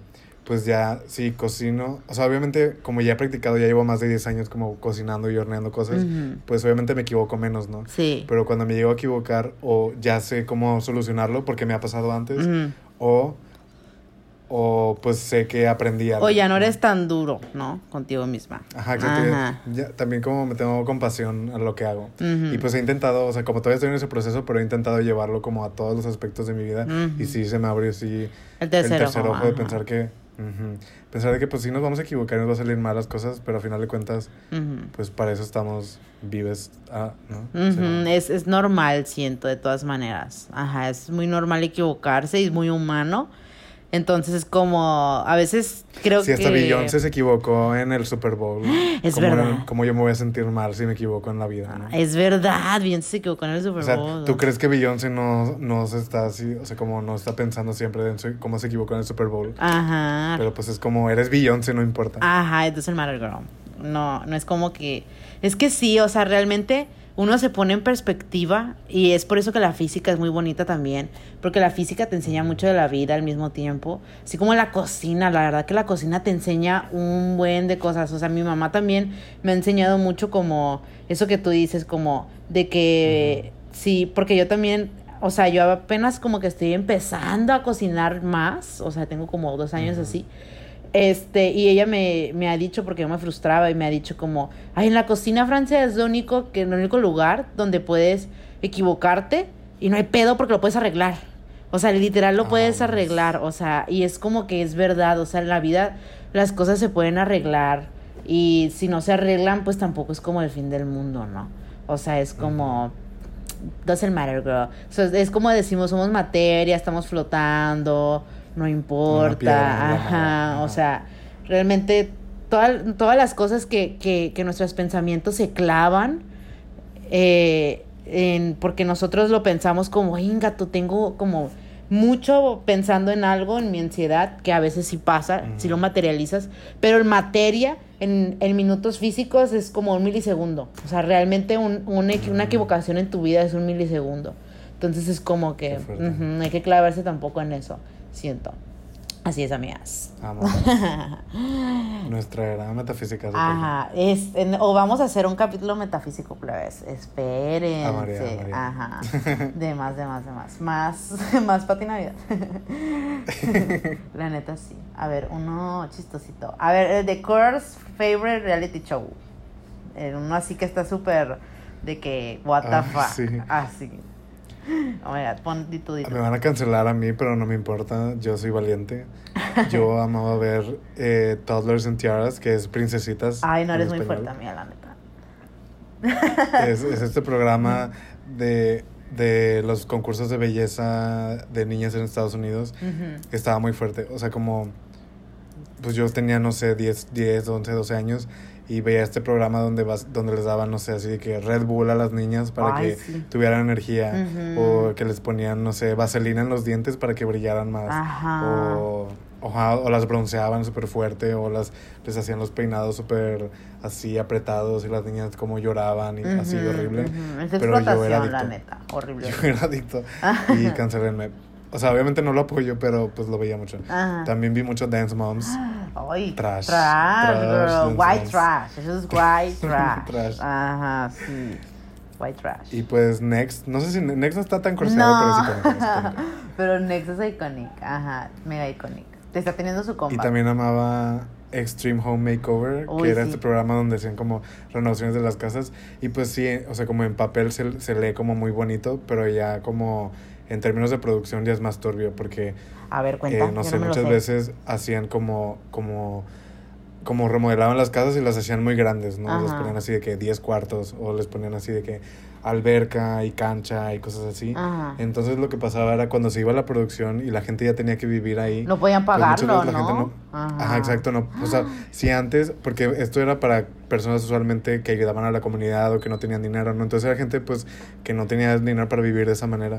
pues ya, sí, cocino. O sea, obviamente, como ya he practicado, ya llevo más de 10 años como cocinando y horneando cosas, pues obviamente me equivoco menos, ¿no? Sí. Pero cuando me llego a equivocar, o ya sé cómo solucionarlo porque me ha pasado antes, o, o pues sé que aprendí algo. O ya no eres tan duro, ¿no? Contigo misma. Ajá, exacto. Ajá. Ya- también como me tengo compasión a lo que hago. Ujú. Y pues he intentado, o sea, como todavía estoy en ese proceso, pero he intentado llevarlo como a todos los aspectos de mi vida. Ujú. Y sí se me abrió, sí, El tercer ojo, ojo de pensar que... ujú, pensar de que pues sí nos vamos a equivocar y nos va a salir mal las cosas, pero al final de cuentas, pues para eso estamos vives, ah, ¿no? Sí. es, es normal, siento, de todas maneras. Ajá, es muy normal equivocarse y es muy humano. Entonces es como, a veces creo Si hasta que... Beyoncé se equivocó en el Super Bowl. Es ¿cómo, verdad. ¿Cómo yo me voy a sentir mal si me equivoco en la vida? ¿no? Es verdad, bien se equivocó en el Super O sea, Bowl. ¿tú crees que Beyoncé no, no se está así, o sea, como no está pensando siempre en su- cómo se equivocó en el Super Bowl? Ajá. Pero pues es como, eres Beyoncé, no importa. Ajá, it doesn't matter, girl. No, no es como que... Es que sí, o sea, realmente uno se pone en perspectiva y es por eso que la física es muy bonita también, porque la física te enseña mucho de la vida al mismo tiempo, así como la cocina, la verdad que la cocina te enseña un buen de cosas, o sea, mi mamá también me ha enseñado mucho como eso que tú dices, como de que sí, porque yo también, o sea, yo apenas como que estoy empezando a cocinar más, o sea, tengo como dos años así. Este, y ella me, me ha dicho, porque yo me frustraba, y me ha dicho como, ay, en la cocina francesa es lo único, que, el único lugar donde puedes equivocarte y no hay pedo porque lo puedes arreglar. O sea, literal lo puedes arreglar, o sea, y es como que es verdad, o sea, en la vida las cosas se pueden arreglar y si no se arreglan, pues tampoco es como el fin del mundo, ¿no? O sea, es como doesn't matter, girl. O sea, es como decimos, somos materia, estamos flotando, no importa, ajá, o sea, realmente toda- todas las cosas que, que, que nuestros pensamientos se clavan, eh, en- porque nosotros lo pensamos como, "Ay, gato, tengo como mucho pensando en algo, en mi ansiedad, que a veces sí pasa, si lo materializas, pero en materia, en, en minutos físicos, es como un milisegundo. O sea, realmente un- un una Mm. equivocación en tu vida es un milisegundo. Entonces es como que no hay que clavarse tampoco en eso, siento. Así es, amigas. Amamos. Nuestra era metafísica. Ajá, es, en- o vamos a hacer un capítulo metafísico, plebes. Amaría. Ajá. De más, de más, de más. Más, más pati Navidad. La neta sí. A ver, uno chistosito. A ver, el de Curse Favorite Reality Show. Uno así que está súper de que, what the Ah, fuck. sí. Así. Oh my god, pon. Me van a cancelar a mí, pero no me importa. Yo soy valiente. Yo amaba ver eh, Toddlers and Tiaras, que es Princesitas. Ay, no eres muy fuerte, amiga, la neta. Es, es este programa de, de los concursos de belleza de niñas en Estados Unidos. Ujú. Estaba muy fuerte. O sea, como. Pues yo tenía, no sé, 10, 10 11, 12 años. Y veía este programa donde, vas, donde les daban, no sé, así de que Red Bull a las niñas para Ay, que sí. tuvieran energía. O que les ponían, no sé, vaselina en los dientes para que brillaran más. Ajá. O, oja- o las bronceaban súper fuerte. O las, les hacían los peinados súper así apretados. Y las niñas como lloraban y así horrible. Es Pero yo era explotación, la adicto. neta. Horrible. Yo era adicto. y cancelenme. O sea, obviamente no lo apoyo, pero pues lo veía mucho. Ajá. También vi mucho Dance Moms. Ay, Trash. Trash, Trash, girl. White moms. trash. Eso es white trash. Trash. Ajá, sí. White trash. Y pues Next, no sé si Next no está tan corseado, pero sí no. que es icónico. Pero Next es iconic. Ajá, mega iconic. Te está teniendo su compa. Y también amaba Extreme Home Makeover, Uy, que era sí. este programa donde hacían como renovaciones de las casas. Y pues sí, o sea, como en papel se, se lee como muy bonito, pero ya como en términos de producción ya es más turbio, porque A ver, cuenta. eh, no yo sé, muchas sé. veces hacían como, como, como remodelaban las casas y las hacían muy grandes, ¿no? Les Ajá. ponían así de que 10 cuartos o les ponían así de que alberca y cancha y cosas así. Ajá. Entonces lo que pasaba era cuando se iba a la producción y la gente ya tenía que vivir ahí. No podían pues, pagarlo, la ¿no? gente Ajá. Ajá, exacto, no. O sea, si antes, porque esto era para personas usualmente que ayudaban a la comunidad o que no tenían dinero, ¿no? Entonces era gente pues que no tenía dinero para vivir de esa manera.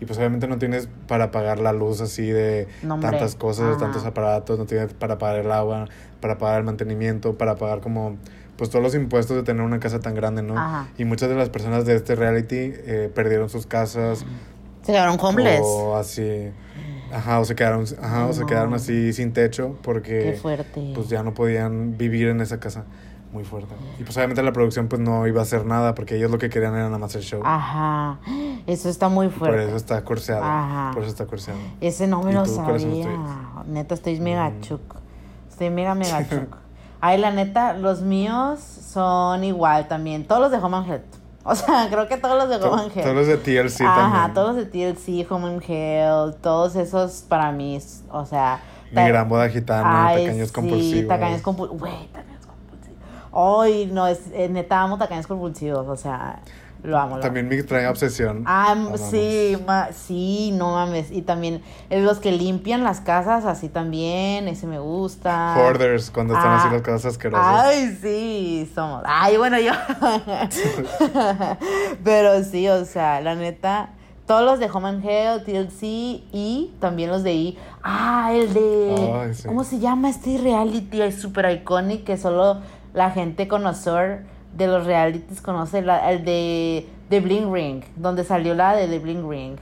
Y pues obviamente no tienes para pagar la luz así de No, tantas cosas, Ajá. tantos aparatos, no tienes para pagar el agua, para pagar el mantenimiento, para pagar como pues todos los impuestos de tener una casa tan grande, ¿no? Ajá. Y muchas de las personas de este reality eh, perdieron sus casas Se quedaron homeless. o así, ajá, o se quedaron, ajá, o se quedaron así sin techo porque Qué fuerte. pues ya no podían vivir en esa casa. Muy fuerte. Y pues obviamente la producción pues no iba a hacer nada porque ellos lo que querían era nada más el show. Ajá. Eso está muy Y por fuerte. eso está curseado. Ajá. Por eso está curseado. Ese no me ¿Y lo tú sabía. Neta, estoy mega Mm. chuc. Estoy mega, mega chuc. Ay, la neta, los míos son igual también. Todos los de Home and Health. O sea, creo que todos los de Home and Health. todos los de TLC Ajá, también. todos los de TLC, Home and Health, todos esos para mí, o sea... Mi gran boda gitana, Ay, tacaños sí, compulsivos. tacaños compulsivos. Güey, tacaños compulsivos. Ay, no, es, eh, neta amo tacaños compulsivos, o sea, lo amo. lo También mi extraña obsesión. Ah, sí, ma- sí, no mames. Y también los que limpian las casas, así también, ese me gusta. Hoarders, cuando están Ah, así las cosas asquerosas. Ay, sí, somos. Ay, bueno, yo. Pero sí, o sea, la neta, todos los de Home and Health, TLC y también los de I. Ah, el de. Ay, sí. ¿Cómo se llama este reality? Es súper icónico que solo la gente conocedor de los realities conoce. la- el de The Bling Ring, donde salió la de The Bling Ring.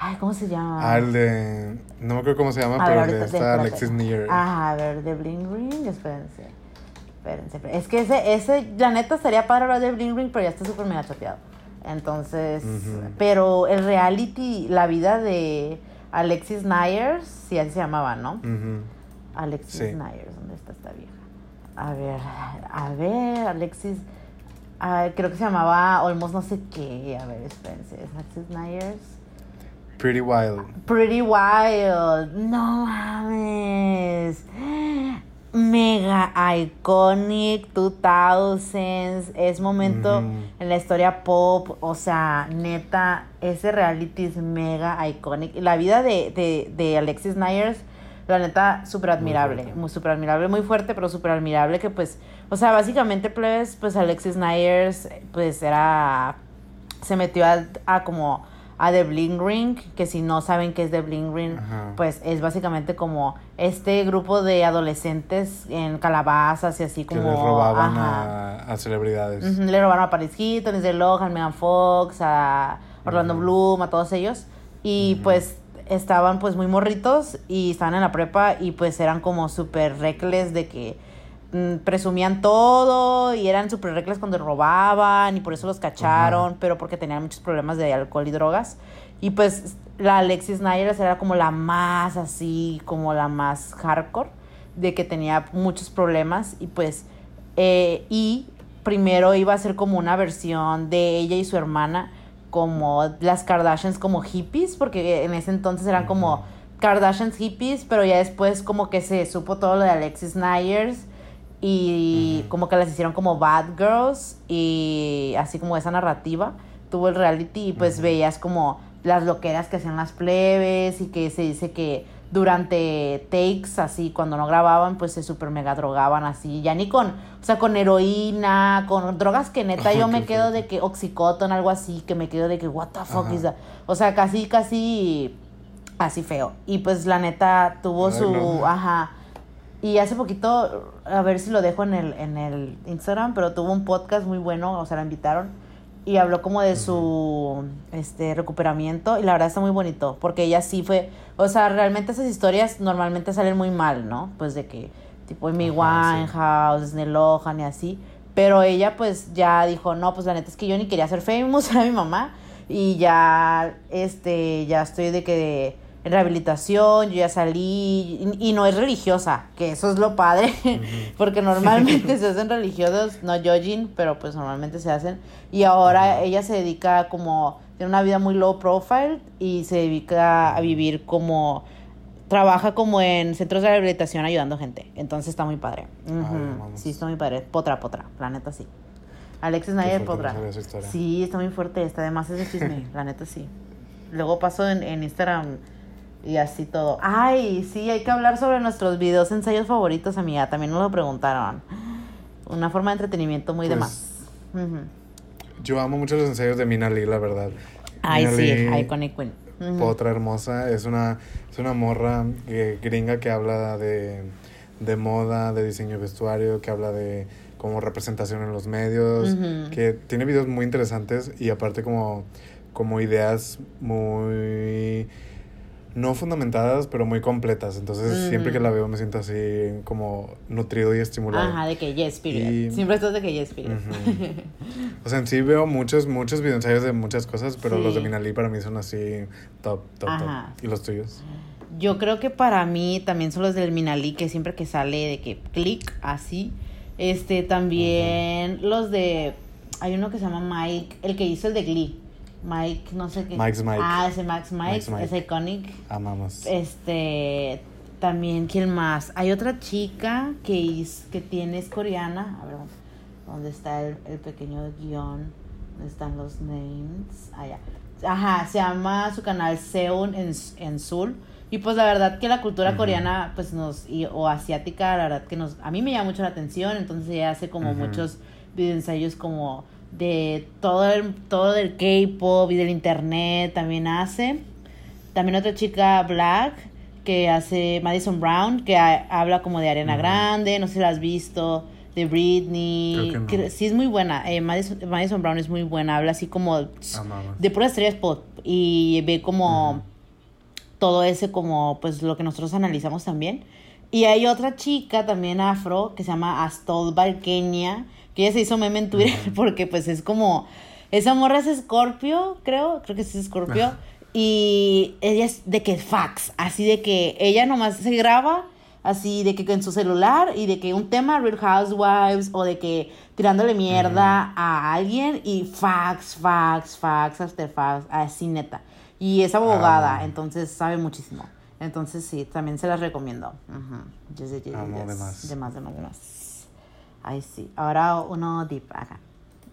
Ay, ¿cómo se llama? Ah, el de. No me acuerdo cómo se llama, A pero ver, el de espérate. Alexis Nier. Ajá, a ver, de Bling Ring, espérense. Espérense. Es que ese, ese, la neta estaría para hablar de Bling Ring, pero ya está súper mega chateado. Entonces, pero el reality, la vida de Alexis Nyers, sí, así se llamaba, ¿no? Alexis Sí. Nyers, ¿dónde está esta vieja? A ver, a ver, Alexis, ah, creo que se llamaba Olmos no sé qué, a ver, espérense, es Alexis Nyers. Pretty Wild. Pretty Wild. No mames. Mega iconic 2000s. Es momento en la historia pop. O sea, neta, ese reality es mega iconic. La vida de, de, de Alexis Nyers, la neta, súper admirable. Muy súper admirable, muy fuerte, pero súper admirable. Que pues, o sea, básicamente, pues, pues Alexis Nyers, pues era. Se metió a, a como a The Bling Ring, que si no saben qué es The Bling Ring, Ajá. pues es básicamente como este grupo de adolescentes en calabazas y así Que como... les robaban a, a celebridades. Le robaron a Paris Hilton, Lindsay Lohan, Megan Fox, a Orlando. Bloom, a todos ellos. Y pues estaban pues muy morritos y estaban en la prepa y pues eran como súper recles de que mm, presumían todo y eran súper recles cuando robaban y por eso los cacharon, pero porque tenían muchos problemas de alcohol y drogas. Y pues la Alexis Nyers era como la más así, como la más hardcore, de que tenía muchos problemas y pues, eh, y primero iba a ser como una versión de ella y su hermana, como las Kardashians como hippies, porque en ese entonces eran como. Kardashians hippies, pero ya después como que se supo todo lo de Alexis Nyers y como que las hicieron como bad girls y así como esa narrativa tuvo el reality y pues veías como las loqueras que hacían las plebes y que se dice que durante takes así cuando no grababan pues se super mega drogaban así ya ni con o sea con heroína con drogas que neta yo me quedo de que oxycontin algo así que me quedo de que what the fuck Ajá. is that o sea casi casi así feo. Y pues la neta tuvo Ay, su no. ajá. Y hace poquito, a ver si lo dejo en el, en el Instagram, pero tuvo un podcast muy bueno, o sea, la invitaron y habló como de su este recuperamiento y la verdad está muy bonito, porque ella sí fue, o sea, realmente esas historias normalmente salen muy mal, ¿no? Pues de que tipo Amy Ajá, sí. Winehouse, Disney Lohan y así, pero ella pues ya dijo, "No, pues la neta es que yo ni quería ser famous, era mi mamá." Y ya este ya estoy de que rehabilitación, yo ya salí y, y no es religiosa, que eso es lo padre, porque normalmente se hacen religiosos, no judging, pero pues normalmente se hacen. Y ahora ella se dedica como, tiene una vida muy low profile y se dedica a vivir como, trabaja como en centros de rehabilitación ayudando gente. Entonces está muy padre. Mames. sí, está muy padre. Potra, potra, la neta sí. Alexis Nayer Potra. Sí, está muy fuerte, está además ese chisme, la neta sí. Luego paso en, en Instagram y así todo. Ay, sí, hay que hablar sobre nuestros videos ensayos favoritos, amiga. También nos lo preguntaron. Una forma de entretenimiento muy de Pues, más. Ujú. Yo amo mucho los ensayos de Mina Lee, la verdad. Ay, Mina sí, Lee, Iconic Queen. Ujú. Otra hermosa, es una, es una morra eh, gringa que habla de, de moda, de diseño de vestuario, que habla de como representación en los medios, que tiene videos muy interesantes y aparte como, como ideas muy no fundamentadas, pero muy completas. Entonces siempre que la veo me siento así como nutrido y estimulado. Ajá, de que yes, period. Y- Siempre estás de que yes, period. O sea, en sí veo muchos, muchos videoensayos de muchas cosas, pero los de. Minali para mí son así top, top, Ajá. top. ¿Y los tuyos? Yo creo que para mí también son los del Minali, que siempre que sale de que clic así. Este, también los de. Hay uno que se llama Mike, el que hizo el de Glee. Mike, no sé qué. Mike's Mike. Ah, ese Max Mike, Mike's Mike. es iconic. Amamos. Este, también, ¿quién más? Hay otra chica que, es, que tiene, es coreana. A ver, ¿dónde está el, el pequeño guion? ¿Dónde están los names? Allá. Ajá, se llama su canal Seun en, en Seoul. Y pues la verdad que la cultura coreana, pues nos, y- o asiática, la verdad que nos, a mí me llama mucho la atención. Entonces ella hace como muchos videoensayos como de todo el, todo del K-pop y del internet también hace. También otra chica black que hace Madison Brown, que ha- habla como de Ujú. Grande, no sé si la has visto, de Britney. Que no. que sí es muy buena. eh, Madison, Madison Brown es muy buena, habla así como de puras estrellas pop y ve como todo ese como pues lo que nosotros analizamos también. Y hay otra chica también afro que se llama Astol Valkenia, que ella se hizo meme en Twitter porque pues es como esa morra es Scorpio, creo, creo que es Scorpio Ajá. y ella es de que fax, así de que ella nomás se graba así de que en su celular y de que un tema Real Housewives o de que tirándole mierda a alguien y fax, fax, fax, after fax, así neta. Y es abogada, Amo. entonces sabe muchísimo. Entonces sí, también se las recomiendo. Yes, yes, yes, Amo, yes. de más. De más, de más, de más. Ay, sí. Ahora uno deep acá.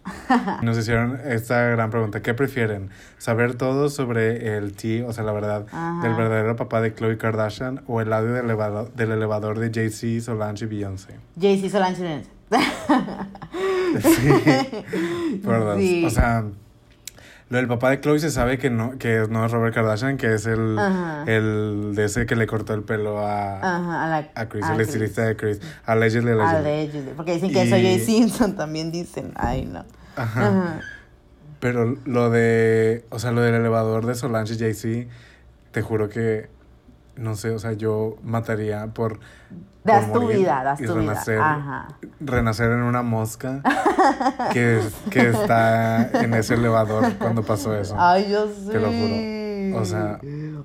Nos hicieron esta gran pregunta. ¿Qué prefieren? ¿Saber todo sobre el T, o sea, la verdad, Ajá. del verdadero papá de Khloe Kardashian o el audio del elevador, del elevador de Jay-Z, Solange y Beyoncé? JC Solange Lorenzo. Sí. Por dos. Sí. O sea, lo del papá de Chloe se sabe que no, que no es Robert Kardashian, que es el, Ajá. el de ese que le cortó el pelo a, Ajá, a la a Chris, a el Chris. estilista de Chris. Allegedly, allegedly. Porque dicen que Y- soy Jay Simpson, también dicen. Ay, no. Ajá. Ajá. Pero lo de, o sea, lo del elevador de Solange y Jay-Z, te juro que, no sé, o sea, yo mataría por... Das por tu vida, das tu vida. renacer, Ajá. renacer en una mosca que, que está en ese elevador cuando pasó eso. Ay, yo sé. Te lo juro. O sea-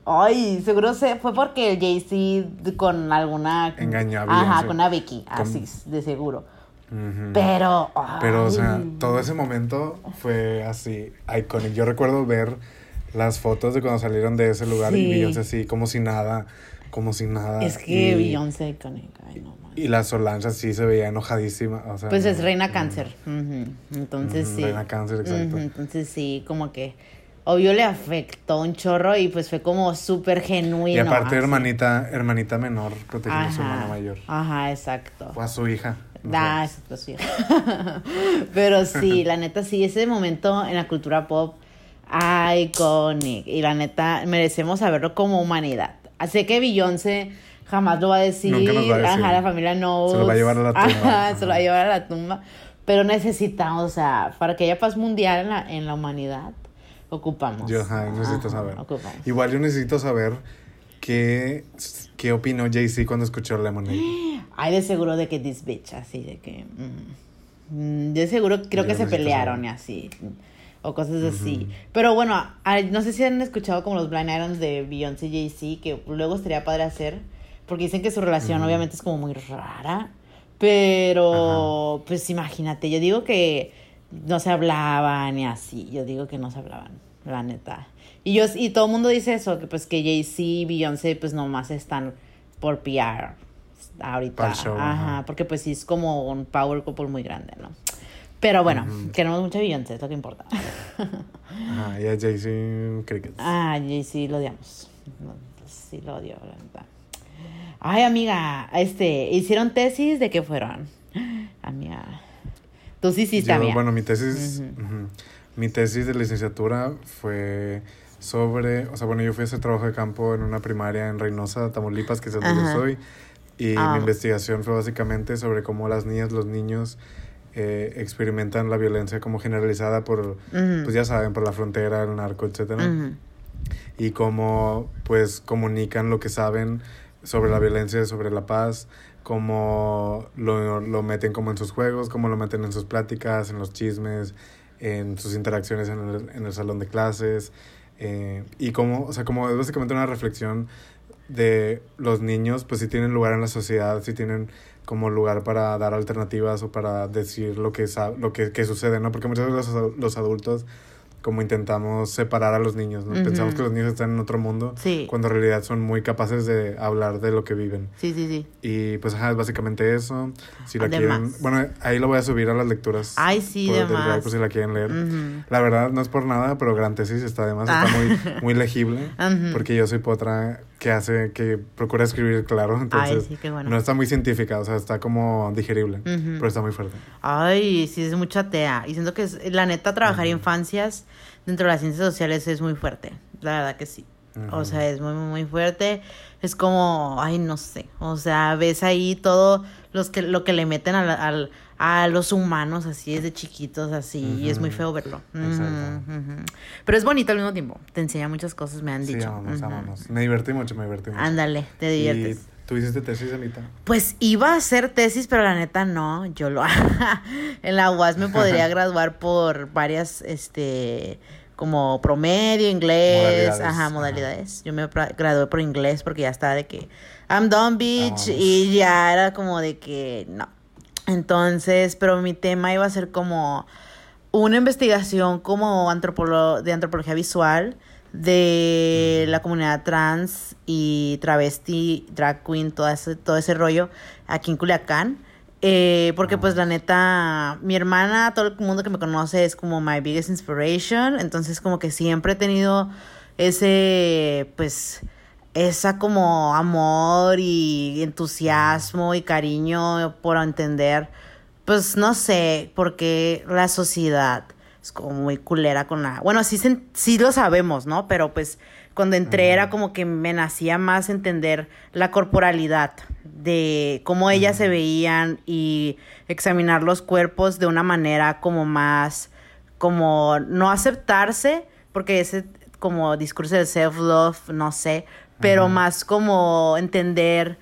Ay, seguro se fue porque Jay-Z con alguna. Engañó a Ajá, con una Vicky, Con- así, de seguro. Pero. Pero, o sea, todo ese momento fue así, icónico. Yo recuerdo ver las fotos de cuando salieron de ese lugar Sí. y Beyoncé así, como si nada, como si nada. Es que y, Beyoncé icónica. Ay, no mames. Y la Solange así se veía enojadísima. O sea, Pues es no, reina no. cáncer. Entonces Ujú, sí. reina cáncer, exacto. Entonces sí, como que. Obvio le afectó un chorro y pues fue como súper genuino. Y aparte, así. hermanita, hermanita menor protegiendo a su Ajá. hermana mayor. Ajá, exacto. O a su hija. no Ah, eso pues sí. Pero sí, la neta, sí, ese momento en la cultura pop, iconic. Y la neta, merecemos saberlo como humanidad. Sé que Beyoncé jamás lo va a decir. Nunca nos va a decir. Ajá, la familia no. Se lo va a llevar a la tumba. Ajá, se lo va a Ajá. llevar a la tumba. Pero necesitamos, o sea, para que haya paz mundial en la, en la humanidad, ocupamos. Yo ajá, necesito Ajá, saber. Ocupamos. Igual yo necesito saber qué, qué opinó Jay-Z cuando escuchó Lemonade. Ay, de seguro de que this bitch, así de que. mm, mm, de seguro creo Yo que se pelearon saber. y así. O cosas así. Pero bueno, ay, no sé si han escuchado como los blind items de Beyoncé y Jay-Z, que luego estaría padre hacer. Porque dicen que su relación obviamente es como muy rara. Pero, pues imagínate, yo digo que no se hablaban y así. Yo digo que no se hablaban, la neta. Y yo y todo el mundo dice eso, que pues que Jay-Z y Beyoncé pues nomás están por PR ahorita. Show, ajá, ajá. porque pues sí es como un power couple muy grande, ¿no? Pero bueno, Ujú. queremos mucho Beyoncé, es lo que importa. Ajá, y a Jay-Z Crickets. ah, Jay-Z lo odiamos. Sí lo odio, la neta. Ay, amiga, este, ¿hicieron tesis? ¿De qué fueron? Amiga. Tú sí Yo, amiga. bueno, mi tesis, mi tesis de licenciatura fue sobre, o sea, bueno, yo fui a hacer trabajo de campo en una primaria en Reynosa, Tamaulipas, que es donde yo soy, y Ah. mi investigación fue básicamente sobre cómo las niñas, los niños eh, experimentan la violencia como generalizada por, Ujú. pues ya saben, por la frontera, el narco, etcétera, Ujú. y cómo, pues, comunican lo que saben sobre la violencia, sobre la paz, cómo lo, lo meten como en sus juegos, cómo lo meten en sus pláticas, en los chismes, en sus interacciones en el, en el salón de clases, eh, y cómo, o sea, como es básicamente una reflexión de los niños, pues si tienen lugar en la sociedad, si tienen como lugar para dar alternativas o para decir lo que, lo que, que sucede, ¿no? Porque muchas veces los, los adultos como intentamos separar a los niños, ¿no? Pensamos que los niños están en otro mundo, Sí. cuando en realidad son muy capaces de hablar de lo que viven. Sí, sí, sí. Y pues ajá, es básicamente eso. Si la Además. quieren, bueno, ahí lo voy a subir a las lecturas. Ay, sí, por, de drive, por si la quieren leer. La verdad no es por nada, pero gran tesis está además Ah. está muy muy legible porque yo soy potra que hace que procura escribir claro, entonces sí, qué bueno. no está muy científica, o sea, está como digerible, pero está muy fuerte. Ay, sí, es mucha tea. Y siento que es- la neta trabajar infancias dentro de las ciencias sociales es muy fuerte. La verdad que sí. O sea, es muy, muy, muy fuerte. Es como, ay, no sé. O sea, ves ahí todo los que, lo que le meten al, al- a los humanos así desde chiquitos, así. Y es muy feo verlo. Exacto. Pero es bonito al mismo tiempo. Te enseña muchas cosas, me han Sí, dicho. amamos. Me divertí mucho, me divertí mucho. Ándale, te diviertes. ¿Y tú hiciste tesis, Anita? Pues iba a hacer tesis, pero la neta no. Yo lo en la UAS me podría graduar por varias, este, como promedio, inglés, Modalidades, ajá, ajá. modalidades. Yo me gradué por inglés porque ya estaba de que I'm done, bitch, Vámonos. y ya era como de que no. Entonces, pero mi tema iba a ser como una investigación como antropolo de antropología visual de la comunidad trans y travesti, drag queen, todo ese, todo ese rollo aquí en Culiacán. Eh, porque pues la neta, mi hermana, todo el mundo que me conoce es como my biggest inspiration, entonces como que siempre he tenido ese, pues, esa como amor y entusiasmo y cariño por entender, pues no sé, porque la sociedad es como muy culera con la... Bueno, sí, sí lo sabemos, ¿no? Pero pues cuando entré era como que me nacía más entender la corporalidad de cómo ellas se veían y examinar los cuerpos de una manera como más, como no aceptarse, porque ese como discurso de self-love, no sé, pero más como entender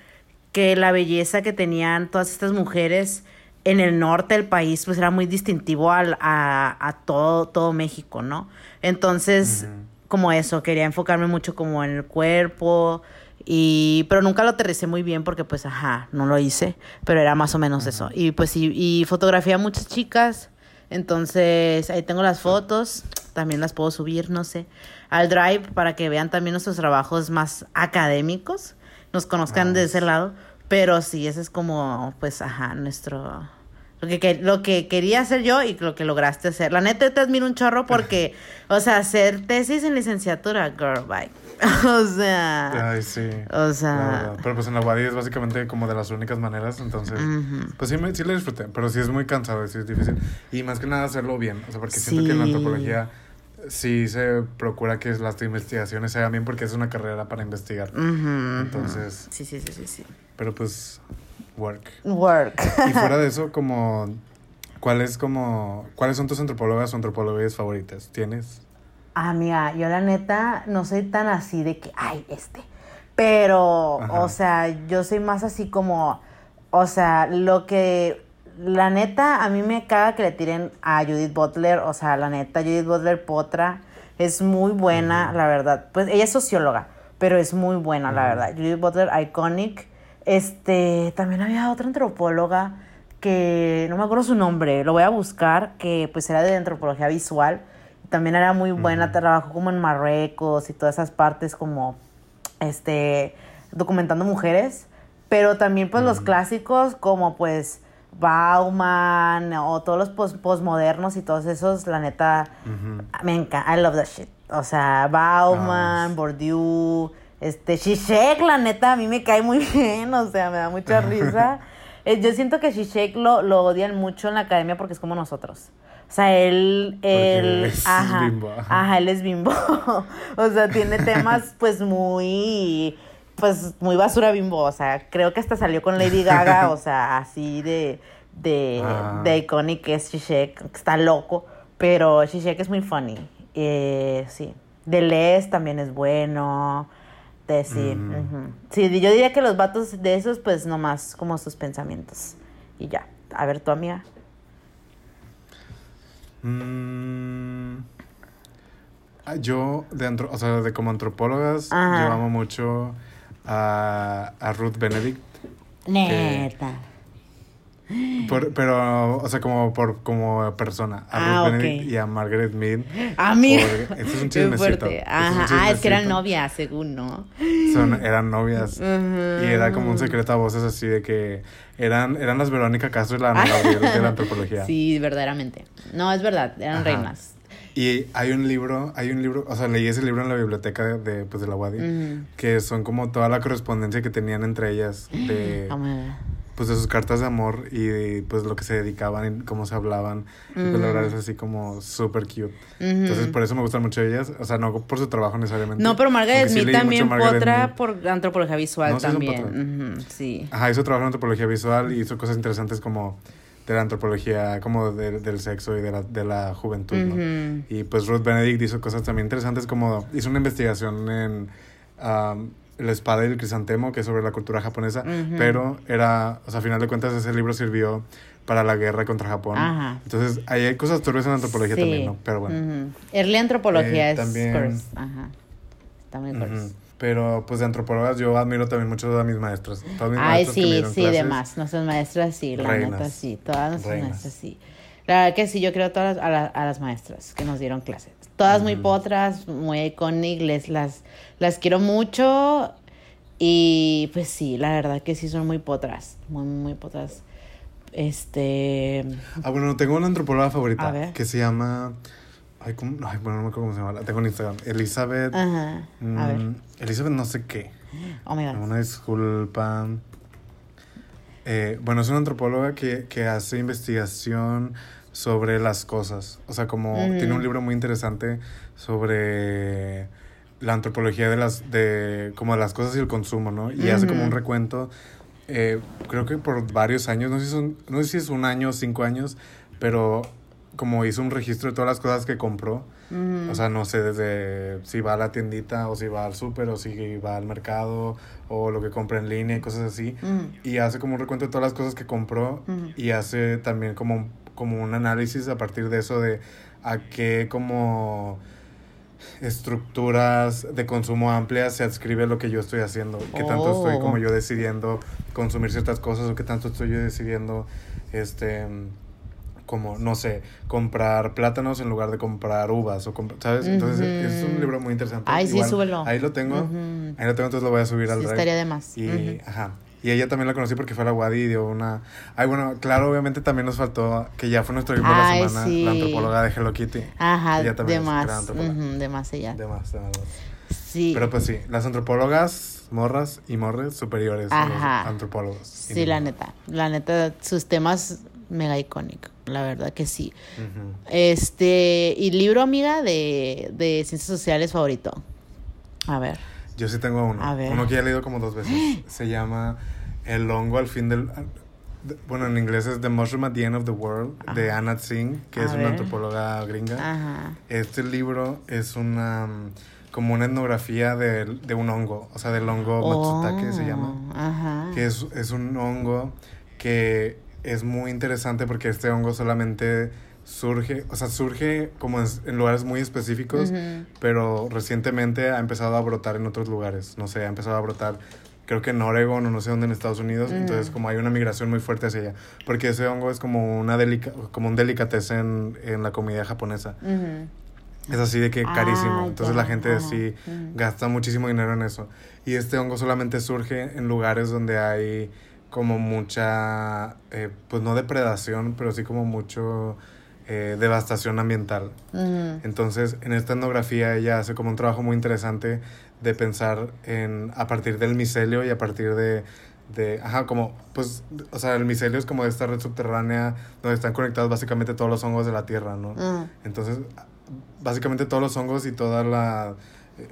que la belleza que tenían todas estas mujeres en el norte del país pues era muy distintivo al, a, a todo, todo México, ¿no? Entonces, como eso, quería enfocarme mucho como en el cuerpo, y, pero nunca lo aterricé muy bien porque pues, ajá, no lo hice, pero era más o menos eso. Y pues, y, y fotografía a muchas chicas, entonces ahí tengo las fotos, también las puedo subir, no sé, al Drive para que vean también nuestros trabajos más académicos, nos conozcan de ese lado, pero sí, ese es como, pues, ajá, nuestro lo que, lo que quería hacer yo y lo que lograste hacer. La neta te admiro un chorro porque, o sea, hacer tesis en licenciatura, girl, bye. o sea. Ay, sí. O sea. Pero pues en la UADI es básicamente como de las únicas maneras, entonces. Pues sí, me, sí le disfruté, pero sí es muy cansado, sí es difícil. Y más que nada hacerlo bien, o sea, porque siento que en la antropología sí se procura que las investigaciones se hagan bien porque es una carrera para investigar. Entonces. Sí, sí, sí, sí, sí. Pero pues Work. Work. y fuera de eso, como, ¿cuáles como, cuáles son tus antropólogas o antropólogas favoritas? ¿Tienes? Ah, mira, yo la neta no soy tan así de que, ay, este. Pero, o sea, yo soy más así como, o sea, lo que, la neta, a mí me caga que le tiren a Judith Butler, o sea, la neta, Judith Butler Potra es muy buena, la verdad. Pues ella es socióloga, pero es muy buena, la verdad. Judith Butler, iconic. Este, también había otra antropóloga que no me acuerdo su nombre, lo voy a buscar, que pues era de antropología visual. También era muy buena, trabajó como en Marruecos y todas esas partes como este documentando mujeres, pero también pues los clásicos como pues Bauman o todos los post postmodernos y todos esos, la neta, me encanta, I love that shit. O sea, Bauman, Bourdieu, este, Shishek, la neta, a mí me cae muy bien, o sea, me da mucha risa. Eh, yo siento que Shishek lo, lo odian mucho en la academia porque es como nosotros. O sea, él, él, es ajá, bimbo, ajá. él es bimbo. o sea, tiene temas pues muy, pues muy basura bimbo. O sea, creo que hasta salió con Lady Gaga, o sea, así de, de, Ah. de iconic es Shishek, está loco. Pero Shishek es muy funny. Eh, sí. Deleuze también es bueno. De, sí, Mm. sí, yo diría que los vatos de esos, pues nomás como sus pensamientos. Y ya. A ver, tu amiga. Mm, ah, yo, de antro- o sea, de como antropólogas, Ajá. yo amo mucho a, a Ruth Benedict. Neta. Por- pero, o sea, como por como persona. A Ah, Ruth ok. Benedict y a Margaret Mead. Amiga. Por- este es un chismecito. este es un Ajá. Ah, es que eran novias, según, ¿no? Son, eran novias. Y era como un secreto a voces así de que eran, eran las Verónica Castro y la Ana Gabriel de la antropología. Sí, verdaderamente. No, es verdad, eran Ajá. reinas. Y hay un libro, hay un libro, o sea, leí ese libro en la biblioteca de, de, pues, de la UADI, Ujú. que son como toda la correspondencia que tenían entre ellas, de, ver. Pues de sus cartas de amor y de, pues lo que se dedicaban y cómo se hablaban. Y pues la verdad es así como súper cute. Entonces por eso me gustan mucho ellas, o sea, no por su trabajo necesariamente. No, pero Margaret sí Smith mucho también Margaret potra Mead. por antropología visual No, sí también. Ujú, sí. Ajá, hizo trabajo en antropología visual y hizo cosas interesantes como de la antropología, como de- del sexo y de la, de la juventud, ¿no? Y pues Ruth Benedict hizo cosas también interesantes como hizo una investigación en um, La espada y el crisantemo, que es sobre la cultura japonesa, Ujú. pero era, o sea, a final de cuentas ese libro sirvió para la guerra contra Japón. Ajá. Entonces, ahí hay cosas turbias en antropología Sí. también, ¿no? Pero bueno. Ujú. Early antropología Eh, es también- curse. Ajá. Está muy curse. Ujú. Pero pues de antropólogas yo admiro también mucho a mis maestras. Todas mis Ay, maestras que me sí, dieron sí, clases. demás. Nuestras maestras sí, la Reinas. neta sí. Todas nuestras Reinas. maestras sí. La verdad que sí, yo creo todas a, la- a las maestras que nos dieron clases. Todas muy potras, muy iconic, les, las, las quiero mucho. Y pues sí, la verdad que sí son muy potras, muy, muy potras. Este... Ah, bueno, tengo una antropóloga favorita que se llama... Ay, ¿cómo? Ay, bueno, no me acuerdo cómo se llama. La tengo en Instagram. Elizabeth... Ajá, a ver. mm, Elizabeth no sé qué. Oh my God. Una disculpa. Eh, bueno, es una antropóloga que, que hace investigación sobre las cosas. O sea, como tiene un libro muy interesante sobre la antropología de las, de, como de las cosas y el consumo, ¿no? Y hace como un recuento, eh, creo que por varios años, no sé, si son, no sé si es un año o cinco años, pero como hizo un registro de todas las cosas que compró. Ujú. O sea, no sé, desde si va a la tiendita o si va al súper o si va al mercado o lo que compra en línea y cosas así. Y hace como un recuento de todas las cosas que compró y hace también como, un- como un análisis a partir de eso de a qué como estructuras de consumo amplias se adscribe lo que yo estoy haciendo. Qué tanto estoy Oh. como yo decidiendo consumir ciertas cosas o qué tanto estoy yo decidiendo este como, no sé, comprar plátanos en lugar de comprar uvas, o comp- ¿sabes? Entonces, es un libro muy interesante. Ay, sí, súbelo. Ahí lo tengo, ahí lo tengo, entonces lo voy a subir al Sí, estaría de más. Y, ajá. Y ella también la conocí porque fue a la Wadi y dio una... Ay, bueno, claro, obviamente también nos faltó, que ya fue nuestro libro de la semana, sí. la antropóloga de Hello Kitty. Ajá, Ella también de es gran más. antropóloga. de más ella. De más, de más. más. Sí. Pero pues sí, las antropólogas, morras y morres superiores a Ajá. los antropólogos. Sí, la neta. La neta, sus temas mega icónicos. La verdad que sí. Este, y libro, amiga, de, de ciencias sociales favorito. A ver. Yo sí tengo uno. A ver. Uno que ya he leído como dos veces. Se llama El hongo al fin del... de- Bueno, en inglés es The Mushroom at the End of the World, de. Anna Singh, que A es ver. una antropóloga gringa. Ajá. Este libro es una... mm, como una etnografía de, de un hongo, o sea, del hongo Matsutake se llama. Oh, Ajá. Que es, es un hongo que es muy interesante porque este hongo solamente surge, o sea, surge como en, en lugares muy específicos, pero recientemente ha empezado a brotar en otros lugares. No sé, ha empezado a brotar, creo que en Oregon o no sé dónde en Estados Unidos. Entonces, como hay una migración muy fuerte hacia allá. Porque ese hongo es como, una delica como un delicatessen en, en la comida japonesa. Ujú. Es así de que Ah, carísimo. Entonces la gente sí gasta muchísimo dinero en eso. Y este hongo solamente surge en lugares donde hay como mucha, eh, pues no depredación, pero sí como mucho eh, devastación ambiental. Entonces, en esta etnografía ella hace como un trabajo muy interesante de pensar en, a partir del micelio y a partir de, de, ajá, como, pues, o sea, el micelio es como de esta red subterránea donde están conectados básicamente todos los hongos de la Tierra, ¿no? Entonces, básicamente todos los hongos y todas la,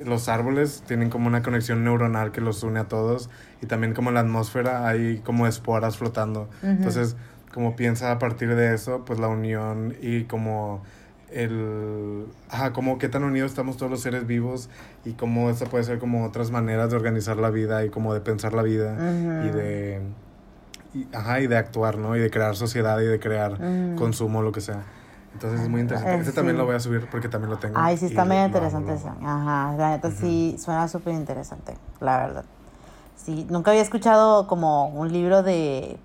los árboles tienen como una conexión neuronal que los une a todos y también como en la atmósfera hay como esporas flotando. Ujú. Entonces, como piensa a partir de eso, pues la unión y como el... Ajá, como qué tan unidos estamos todos los seres vivos y cómo esta puede ser como otras maneras de organizar la vida y como de pensar la vida y Ujú. de... y- ajá, y de actuar, ¿no? Y de crear sociedad y de crear Ujú. consumo, lo que sea. Entonces es muy interesante. Eh, Este también sí. lo voy a subir porque también lo tengo. Ay, sí, y está lo amo, interesante lo. Ajá, la neta sí suena súper interesante, la verdad. Sí, nunca había escuchado como un libro de,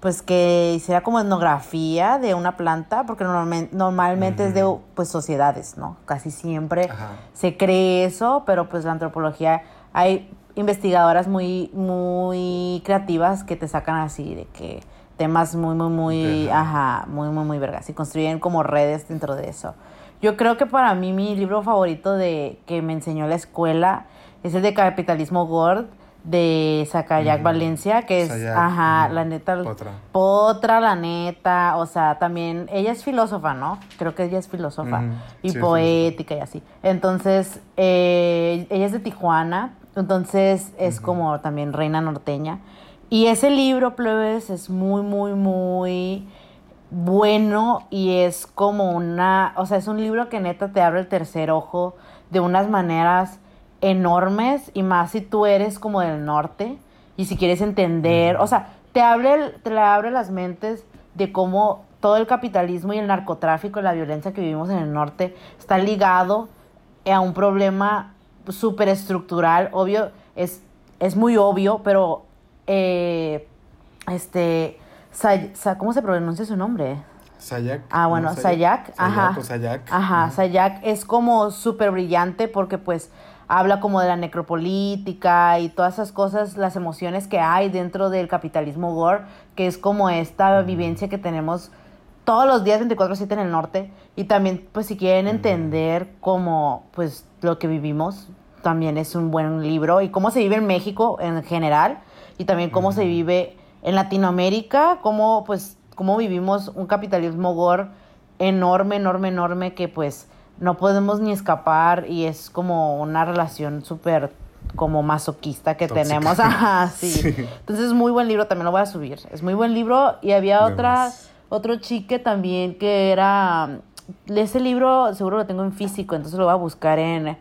pues que hiciera como etnografía de una planta, porque normalmente, normalmente es de, pues, sociedades, ¿no? Casi siempre Ajá. se cree eso, pero pues la antropología, hay investigadoras muy, muy creativas que te sacan así de que temas muy, muy, muy, Ajá. ajá, muy, muy, muy vergas y construyen como redes dentro de eso. Yo creo que para mí mi libro favorito de que me enseñó la escuela es el de Capitalismo Gord de Sacayac Mm. Valencia, que es, ajá, mm, la neta, Potra. Potra, la neta, o sea, también, ella es filósofa, ¿no? Creo que ella es filósofa y sí, poética y así. Entonces, eh, ella es de Tijuana, entonces es como también reina norteña. Y ese libro, plebes, es muy, muy, muy bueno y es como una, o sea, es un libro que neta te abre el tercer ojo de unas maneras enormes y más si tú eres como del norte y si quieres entender, o sea, te abre, te le abre las mentes de cómo todo el capitalismo y el narcotráfico y la violencia que vivimos en el norte está ligado a un problema súper estructural, obvio, es, es muy obvio, pero eh, este, Sa- Sa- ¿cómo se pronuncia su nombre? Sayak. Ah, bueno, ¿no? Sayak, ajá. o Sayak. Ajá, Ujú. Sayak es como súper brillante porque pues habla como de la necropolítica y todas esas cosas, las emociones que hay dentro del capitalismo gore, que es como esta vivencia que tenemos todos los días 24/7 en el norte. Y también pues si quieren entender cómo pues lo que vivimos también es un buen libro. Y cómo se vive en México en general y también cómo se vive en Latinoamérica, cómo pues cómo vivimos un capitalismo gore enorme, enorme, enorme que pues no podemos ni escapar y es como una relación súper como masoquista que Tóxica. tenemos. Ajá, sí. Sí. Entonces es muy buen libro, también lo voy a subir. Es muy buen libro y había otra otro chique también que era ese libro seguro lo tengo en físico, entonces lo voy a buscar en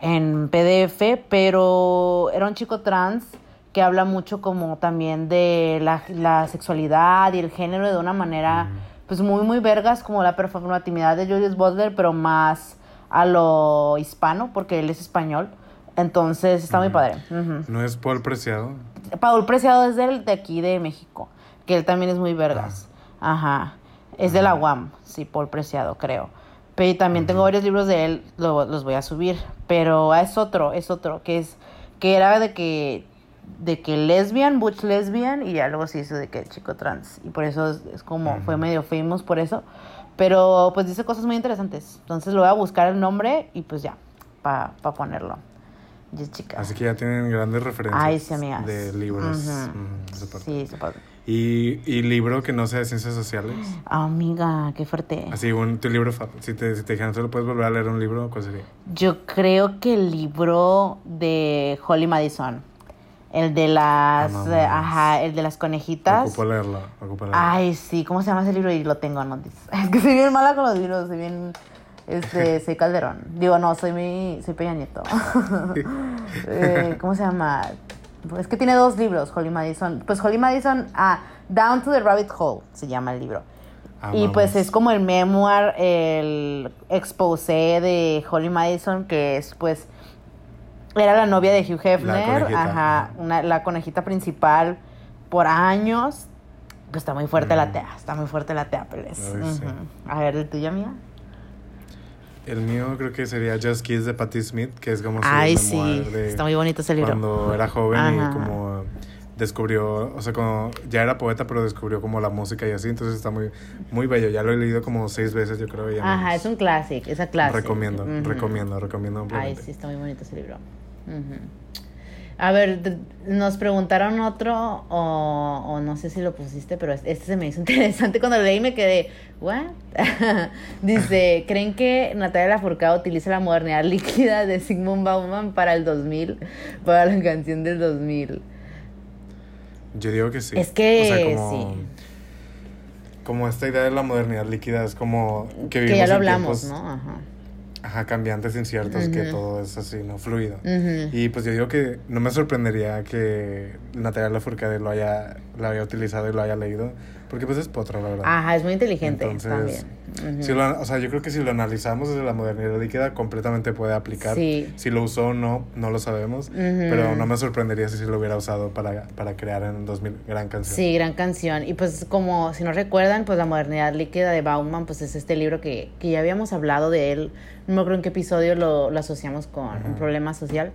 en PDF, pero era un chico trans que habla mucho como también de la, la sexualidad y el género de una manera pues muy muy vergas como la performatividad de Julius Butler, pero más a lo hispano porque él es español. Entonces está muy padre. ¿No es Paul Preciado? Paul Preciado es del, de aquí de México, que él también es muy vergas. Ajá. Es de la UAM, sí, Paul Preciado, creo. Pero también tengo varios libros de él, lo- los voy a subir. Pero ah, es otro, es otro, que es, que era de que, de que lesbian, butch lesbian, y ya luego se hizo de que chico trans. Y por eso es, es como, fue medio famous por eso. Pero pues dice cosas muy interesantes. Entonces lo voy a buscar el nombre y pues ya, para ponerlo. Yes, chicas. Así que ya tienen grandes referencias Ay, sí, amigas. de libros. Ujú, esa parte. Sí, y, y libro que no sea de ciencias sociales. Amiga, qué fuerte. Así, un, tu libro, si te, si te dijeran, ¿solo puedes volver a leer un libro? ¿Cuál sería? Yo creo que el libro de Holly Madison, el de las, Ah, eh, ajá, el de las conejitas. Ocupo leerlo. Ocupo leerlo. Ay, sí, ¿cómo se llama ese libro? Y lo tengo, no. Es que soy bien mala con los libros, soy bien, este, soy Calderón. Digo, no, soy mi, soy Peña Nieto. Eh, ¿Cómo se llama? Es que tiene dos libros, Holly Madison. Pues Holly Madison, ah, Down to the Rabbit Hole se llama el libro. y pues es como el memoir, el exposé de Holly Madison, que es pues era la novia de Hugh Hefner, ajá, una, la conejita principal por años. Pues está muy fuerte la tea, está muy fuerte la tea, Pérez. Ay, sí. Ujú. A ver, ¿el tuyo, mía? El mío creo que sería Just Kiss de Patti Smith, que es como su Ay, sí, de está muy bonito ese libro. cuando era joven Ajá. y como descubrió, o sea, como ya era poeta, pero descubrió como la música y así, entonces está muy muy bello. Ya lo he leído como seis veces, yo creo. ya Ajá, es un clásico, esa clase. Recomiendo, recomiendo, recomiendo Ay, sí, está muy bonito ese libro. A ver, nos preguntaron otro, o, o no sé si lo pusiste, pero este se me hizo interesante cuando lo leí me quedé, ¿what? Dice, ¿creen que Natalia Lafourcade utiliza la modernidad líquida de Sigmund Bauman para el 2000? Para la canción del 2000. Yo digo que sí. Es que O sea, como, sí. Como esta idea de la modernidad líquida es como que vivimos Que ya lo en hablamos, tiempos, ¿no? Ajá. Ajá, cambiantes, inciertos, que todo es así, ¿no? Fluido. Y pues yo digo que no me sorprendería que Natalia Lafourcade lo haya, lo haya utilizado y lo haya leído, porque pues es potra, la verdad. Ajá, es muy inteligente Entonces, también. Ujú. si lo- o sea, yo creo que si lo analizamos desde la modernidad líquida, completamente puede aplicar. Sí. Si lo usó o no, no lo sabemos, pero no me sorprendería si sí lo hubiera usado para, para crear en 2000 gran canción. Sí, gran canción. Y pues como si no recuerdan, pues La modernidad líquida de Bauman, pues es este libro que, que ya habíamos hablado de él. No me acuerdo en qué episodio lo, lo asociamos con un problema social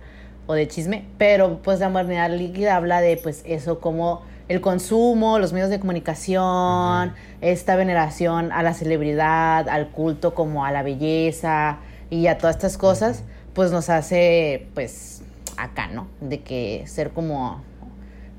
o de chisme, pero pues La modernidad líquida habla de pues eso como el consumo, los medios de comunicación, esta veneración a la celebridad, al culto como a la belleza y a todas estas cosas, pues nos hace pues acá, ¿no? De que ser como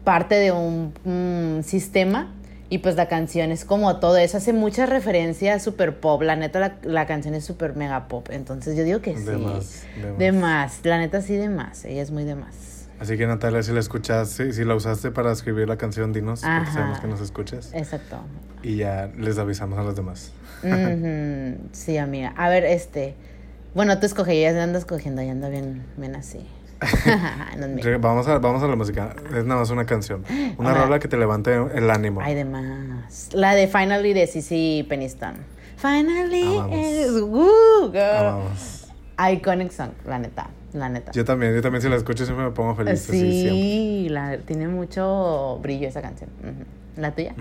parte de un, un sistema y pues la canción es como todo eso, hace muchas referencias super pop, la neta la, la canción es super mega pop, entonces yo digo que sí. De más, de De más, la neta sí de más, ella es muy de más. Así que Natalia, si la escuchaste, si la usaste para escribir la canción, dinos, porque Ajá. sabemos que nos escuchas. Exacto. Y ya les avisamos a los demás. Sí, amiga. A ver, este. Bueno, tú escoge, ya ando escogiendo, ya ando bien, bien así. No Vamos a, vamos a la música. Es nada más una canción. Una rola que te levante el ánimo. Ay, de más. La de Finally de Cici Peniston. Finally Amamos. is woo, girl. Amamos. Iconic song, la neta, la neta. Yo también, yo también si la escucho siempre me pongo feliz. así, sí, la, tiene mucho brillo esa canción. ¿La tuya?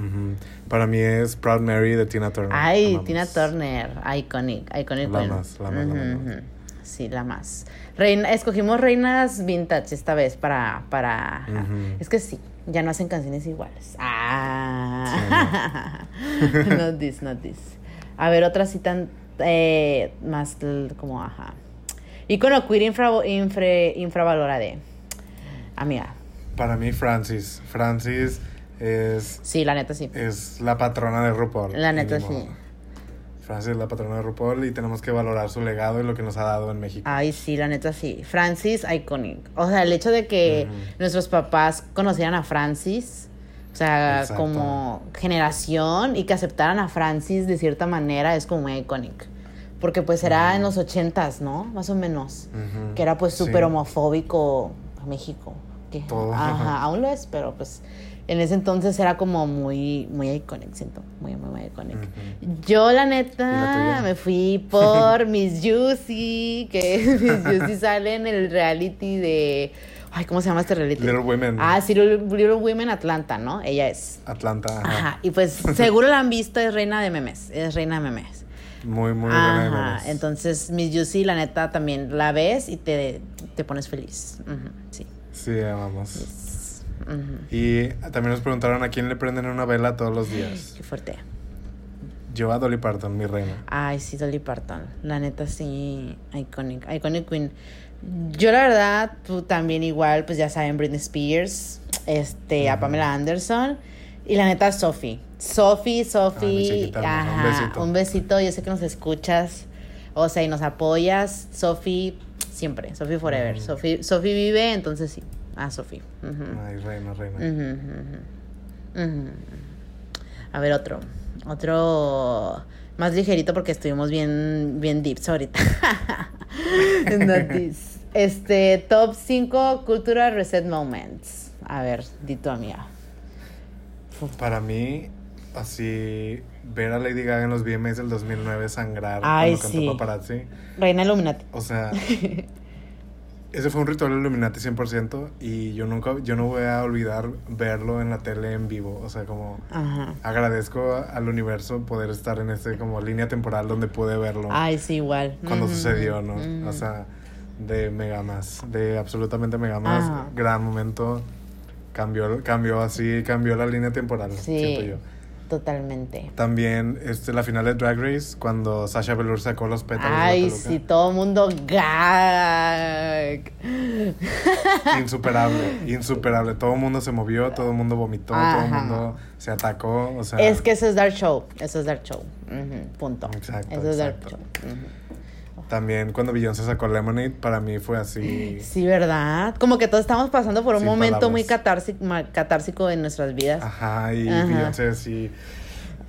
Para mí es Proud Mary de Tina Turner. Ay, Amamos. Tina Turner, iconic, iconic. La más, la más, la más. Sí, la más. Reina, escogimos reinas vintage esta vez para, para. Es que sí, ya no hacen canciones iguales. Ah. not this, not this. A ver, otra tan eh, más como ajá. Icono queer infra, infre- infravalorada. Amiga. Para mí, Francis. Francis es, Sí, la neta sí. es la patrona de RuPaul. La y neta sí. Francis es la patrona de RuPaul y tenemos que valorar su legado y lo que nos ha dado en México. Ay, sí, la neta sí. Francis, iconic. O sea, el hecho de que nuestros papás conocieran a Francis, o sea, Exacto. como generación, y que aceptaran a Francis de cierta manera, es como muy iconic. Porque pues era en los ochentas, ¿no? Más o menos. Que era pues Sí. súper homofóbico a México. Que, Todo. Ajá, aún lo es, pero pues en ese entonces era como muy, muy iconic, siento. Muy, muy, muy iconic. Yo, la ¿Y la neta, me fui por Miss Juicy, que Miss Juicy sale en el reality de... Ay, ¿cómo se llama este reality? Little Women. Ah, sí, Little, Little Women Atlanta, ¿no? Ella es. Atlanta. ajá. Ajá, y pues seguro la han visto, es reina de memes, es reina de memes. Muy, muy Ajá, entonces Miss Juicy, la neta, también la ves y te, te pones feliz. Sí. Sí, amamos. Y también nos preguntaron a quién le prenden una vela todos los días. Qué fuerte. Yo a Dolly Parton, mi reina. Ay, sí, Dolly Parton. La neta, sí, iconic. Iconic Queen. Yo, la verdad, tú también igual, pues ya saben, Britney Spears, este, a. Pamela Anderson. Y la neta, Sophie. Sophie, mi Sophie. chiquita hermosa. Un besito. un besito. Yo sé que nos escuchas, o sea, y nos apoyas. Sophie, siempre. Sophie forever. Sophie, Sophie vive, entonces sí. Ah, Sophie. Ujú. Ay, reina, reina. A ver, otro. Otro más ligerito porque estuvimos bien, bien deeps ahorita. Este, top 5 cultural reset moments. A ver, di tu amiga. Para mí, así, ver a Lady Gaga en los VMAs del 2009 sangrar Ay, cuando cantó sí. Paparazzi. Reina Illuminati. O sea, ese fue un ritual Illuminati 100% y yo nunca, yo no voy a olvidar verlo en la tele en vivo. O sea, como Ajá. agradezco al universo poder estar en esta como línea temporal donde pude verlo Ay, sí, igual. cuando sucedió, ¿no? O sea, de mega más, de absolutamente mega más, Ajá. gran momento. Cambió, cambió así, cambió la línea temporal, siento Sí, yo. totalmente. También este, la final de Drag Race, cuando Sasha Velour sacó los pétalos. de la Ay, sí, todo mundo gag. Insuperable, insuperable. Todo el mundo se movió, todo el mundo vomitó, todo el mundo se atacó. O sea, Es que eso es Dark Show. Eso es Dark Show. Punto. Exacto, Eso es Dark exacto. Show. Ujú. También cuando Beyoncé sacó Lemonade, para mí fue así. Sí, ¿verdad? Como que todos estamos pasando por un Sin momento muy catársico, catársico en nuestras vidas. Ajá, y Ajá. Beyoncé sí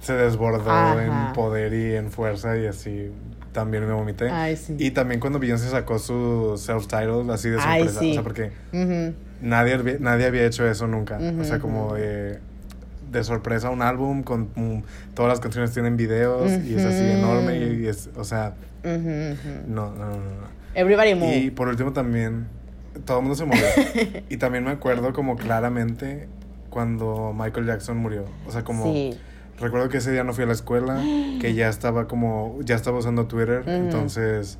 se desbordó Ajá. en poder y en fuerza y así también me vomité. Ay, sí. Y también cuando Beyoncé sacó su self-titled así de Ay, sorpresa. sí. O sea, porque nadie, nadie había hecho eso nunca. O sea, como de, de sorpresa un álbum con mm, todas las canciones tienen videos y es así enorme y, y es, o sea, Ujú, ujú. no, no, no. no. Everybody move. Y por último también, todo el mundo se movió. y también me acuerdo como claramente cuando Michael Jackson murió. O sea, como... Sí. Recuerdo que ese día no fui a la escuela, que ya estaba como, ya estaba usando Twitter, entonces,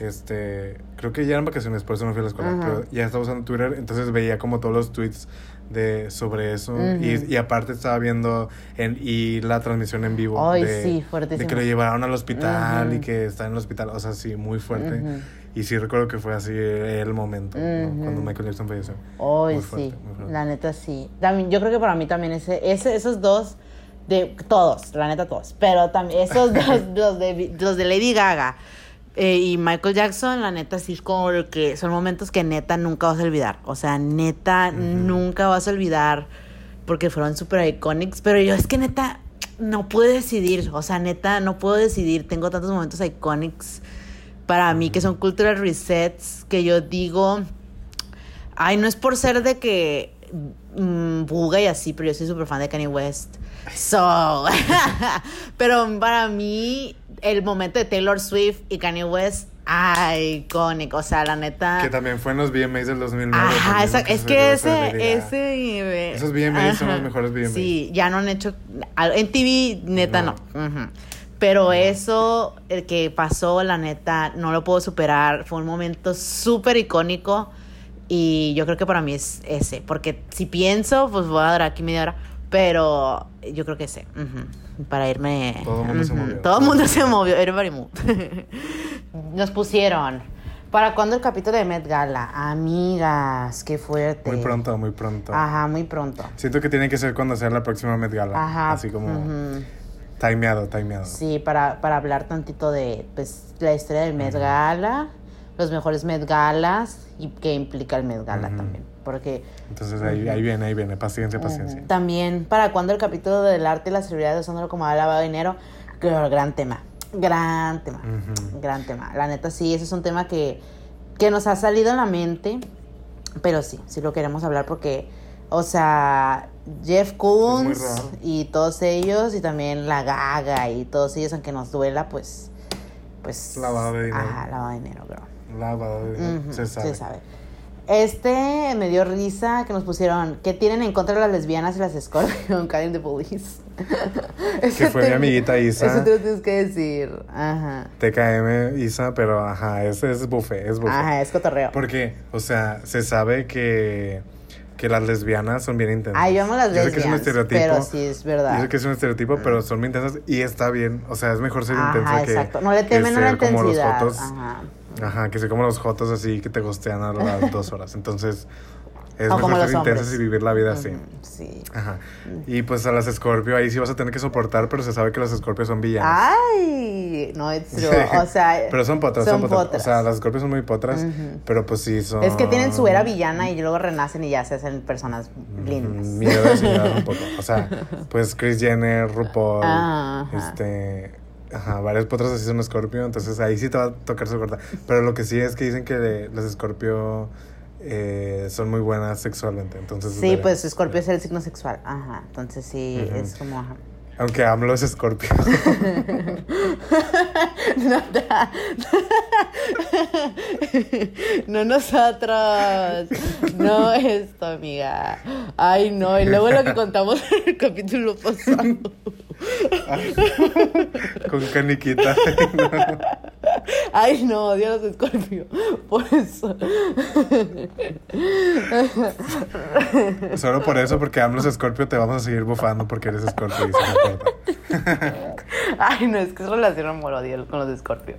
este, creo que ya eran vacaciones, por eso no fui a la escuela, Ajá. pero ya estaba usando Twitter, entonces veía como todos los tweets de sobre eso Ujú. y, y aparte estaba viendo en, y la transmisión en vivo Ay, de, sí, de que lo llevaron al hospital y Ujú. que está en el hospital, o sea, sí, muy fuerte. Ujú. Y sí recuerdo que fue así el momento, ¿no? Cuando Michael Jackson falleció. Hoy Muy sí, fuerte, muy fuerte. la neta sí. También, yo creo que para mí también ese, ese, esos dos, de todos, la neta todos, pero también esos dos, los de, los de Lady Gaga eh, y Michael Jackson, la neta sí es como que son momentos que neta nunca vas a olvidar. O sea, neta nunca vas a olvidar porque fueron súper iconics, pero yo es que neta no puedo decidir, o sea, neta no puedo decidir, tengo tantos momentos iconics para mí que son cultural resets que yo digo... Ay, no es por ser de que mm, buga y así, pero yo soy súper fan de Kanye West. So, pero para mí, el momento de Taylor Swift y Kanye West, ay, icónico. O sea, la neta. Que también fue en los VMAs del 2009. Ajá, esa- es que ese, ese... Esos VMAs son los mejores VMAs. Sí, ya no han hecho... En TV, neta, no. Pero eso, el que pasó, la neta, no lo puedo superar. Fue un momento súper icónico. Y yo creo que para mí es ese. Porque si pienso, pues voy a durar aquí media hora. Pero yo creo que ese. ujú, Para irme... Todo el mundo se movió. Todo el mundo se movió. Everybody moved. Nos pusieron... ¿Para cuándo el capítulo de Met Gala? Amigas, qué fuerte. Muy pronto, muy pronto. Ajá, muy pronto. Siento que tiene que ser cuando sea la próxima Met Gala. Ajá. Así como ujú. timeado, timeado. Sí, para, para hablar tantito de pues, la historia del Met Gala, los mejores Met Galas y qué implica el Met Gala también. Porque Entonces ahí, ahí viene, ahí viene. Paciencia, paciencia. también, ¿para cuándo el capítulo del arte y la celebridad usándolo como lavado de dinero? Gran tema. Gran tema. Gran tema. La neta, sí, ese es un tema que, que nos ha salido en la mente. Pero sí, sí lo queremos hablar porque, o sea, Jeff Koons y todos ellos, y también la Gaga y todos ellos, aunque nos duela, pues. Pues. Lavado de dinero. Ajá, lavado de dinero, girl. Lavado de dinero, se sabe. Se sabe. Este me dio risa que nos pusieron. ¿Qué tienen en contra de las lesbianas y las Scorpion? Calling the police. Que fue mi amiguita Isa. Eso te lo tienes que decir. Ajá. TKM, Isa, pero ajá, es, es buffet, es buffet. Ajá, es cotorreo. Porque, o sea, se sabe que, que las lesbianas son bien intensas. Ay, yo amo las Yo sé que es un estereotipo. pero sí es verdad. Yo sé que es un estereotipo, pero son bien intensas y está bien. O sea, es mejor ser Ajá, intensa que. No le que temen a la ser como los intensidad. jotos. Ajá. Ajá, que ser como los jotos así que te gostean a las dos horas. Entonces, es O mejor ser intensas y vivir la vida así. Ujú, Sí. Ajá. Y pues a las Scorpio ahí sí vas a tener que soportar, pero se sabe que las Scorpio son villanas. Ay, no es true. O sea, pero son potras, son, son potras. potras. O sea, las Scorpio son muy potras, pero pues sí son. es que tienen su era villana y luego renacen y ya se hacen personas lindas. Mm, Miedo de un poco. O sea, pues Chris Jenner, RuPaul, este. Ajá, varias potras así son Scorpio, entonces ahí sí te va a tocar su corta. Pero lo que sí es que dicen que las Scorpio eh, son muy buenas sexualmente, entonces. Sí, pues Scorpio es el signo sexual. Ajá. Entonces sí, Ujú. es como. ajá. Aunque AMLO es Scorpio. No, no nosotros. No esto, amiga. Ay, no. Y luego lo que contamos en el capítulo pasado. Con caniquita. Ay, no, odio a los Scorpio. Por eso. Solo por eso, porque AMLO es Scorpio, te vamos a seguir bufando porque eres Scorpio y se me importa. Ay, no, es que es relación amor-odio con los Scorpio.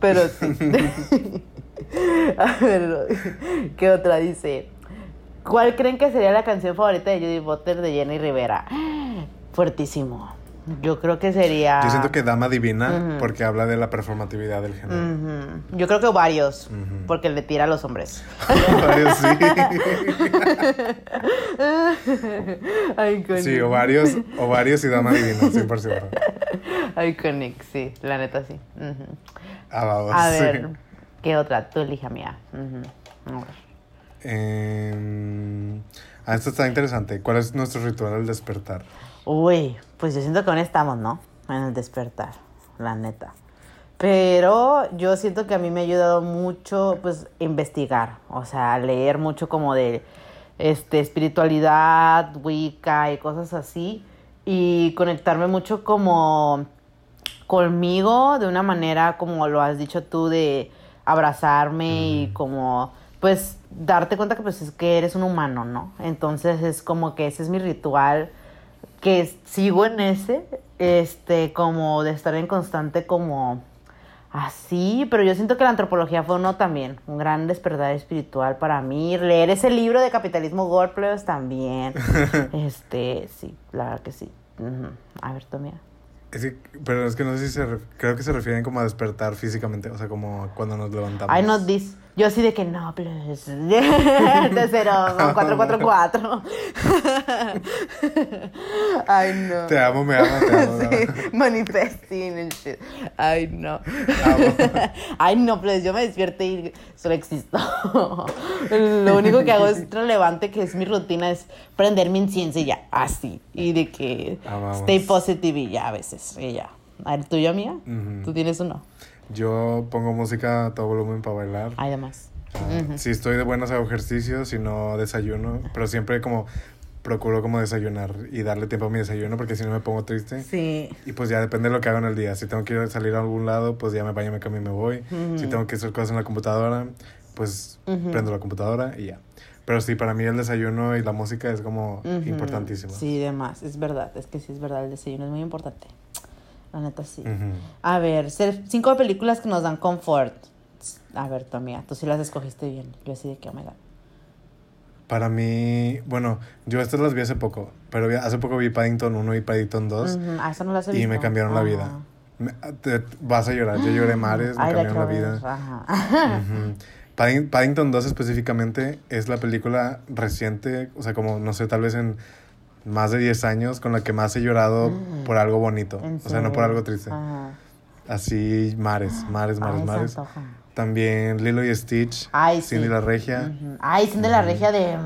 Pero sí. A ver, ¿qué otra dice? ¿Cuál creen que sería la canción favorita de Judy Butler de Jenny Rivera? Fuertísimo. Yo creo que sería. Yo siento que Dama Divina, porque habla de la performatividad del género. Yo creo que varios. Porque le tira a los hombres. Varios, sí. Iconic. Sí, ovarios, ovarios y Dama Divina, 100%. Iconic, sí. La neta, sí. Ah, vamos, A sí. ver, ¿qué otra? Tú elija mía. A ver. Eh, ah, esto está interesante. ¿Cuál es nuestro ritual al despertar? Uy, pues yo siento que aún estamos, ¿no? En el despertar, la neta. Pero yo siento que a mí me ha ayudado mucho, pues, investigar. O sea, leer mucho como de este, espiritualidad, Wicca y cosas así. Y conectarme mucho como conmigo de una manera como lo has dicho tú de abrazarme y como pues darte cuenta que pues es que eres un humano, ¿no? Entonces es como que ese es mi ritual que sigo en ese este como de estar en constante como así, pero yo siento que la antropología fue uno también, un gran despertar espiritual para mí, leer ese libro de capitalismo Gorpleos también. este, sí, la verdad que sí. A ver, tú mira. Es que, pero es que no sé si se... creo que se refieren como a despertar físicamente, o sea, como cuando nos levantamos. Yo así de que no, pues. De cero, no, 444. Ay, no. Te amo, me amo, te amo. Sí, manifesting and shit. Ay, no. Amo. Ay, no, pues yo me despierto y solo existo. Lo único que hago es relevante, que es mi rutina, es prender mi incienso y ya, así. Y de que Amamos. stay positive y ya a veces, y ya. A ver, ¿tuyo, amiga? Ujú. ¿Tú tienes uno? Yo pongo música a todo volumen para bailar. Hay demás. Ah, Si estoy de buenas hago ejercicio, si no desayuno, pero siempre como procuro como desayunar y darle tiempo a mi desayuno porque si no me pongo triste. Sí. Y pues ya depende de lo que hago en el día. Si tengo que ir a salir a algún lado, pues ya me baño, me cambio y me voy. Si tengo que hacer cosas en la computadora, pues prendo la computadora y ya. Pero sí, para mí el desayuno y la música es como importantísimo. Sí, demás. Es verdad. Es que sí es verdad. El desayuno es muy importante. La neta, sí. Ujú. A ver, cinco películas que nos dan confort. A ver, tu amiga, tú sí las escogiste bien. Yo así de que, oh my god. Para mí, bueno, yo estas las vi hace poco, pero hace poco vi Paddington 1 y Paddington 2 Ujú, Ah, esa no las he y visto. me cambiaron la vida. Me- te- vas a llorar, yo lloré mares, me Ay, cambiaron la vida. Ajá. Ujú. Padding- Paddington 2 específicamente es la película reciente, o sea, como no sé, tal vez en más de 10 años con la que más he llorado Mm. por algo bonito, ¿En o sea, no por algo triste. Ajá. Así, mares, mares, mares, Ay, mares. También Lilo y Stitch, Ay, Cindy sí. la Regia, Ujú. Ay, Cindy la Regia de...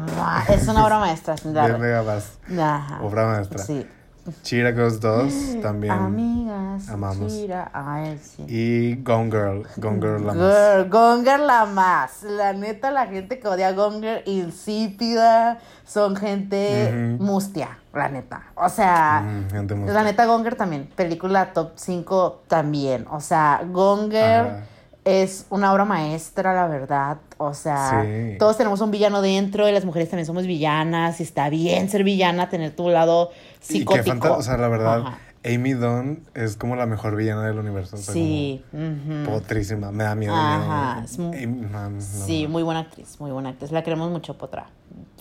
Es una obra maestra, Cindy la Regia. Obra maestra. Sí. Cheetah Girls 2 también. Amigas. amamos. Chira. Ay, sí. Y Gone Girl, Gone Girl la más. Girl, Gonger la más. La neta, la gente que odia a Gonger, insípida, son gente mustia, la neta. O sea, gente muy- la neta, Gonger también. Película top 5 también. O sea, Gonger Ajá. es una obra maestra, la verdad. O sea, Sí. todos tenemos un villano dentro y las mujeres también somos villanas. Y está bien ser villana, tener tu lado psicótico. fanta- o sea, la verdad, Ajá. Amy Dunn es como la mejor villana del universo. o sea, Sí. Potrísima, me da miedo. Ajá, miedo. es mu- Amy- no, no, Sí, no. muy buena actriz, muy buena actriz. La queremos mucho, Potra.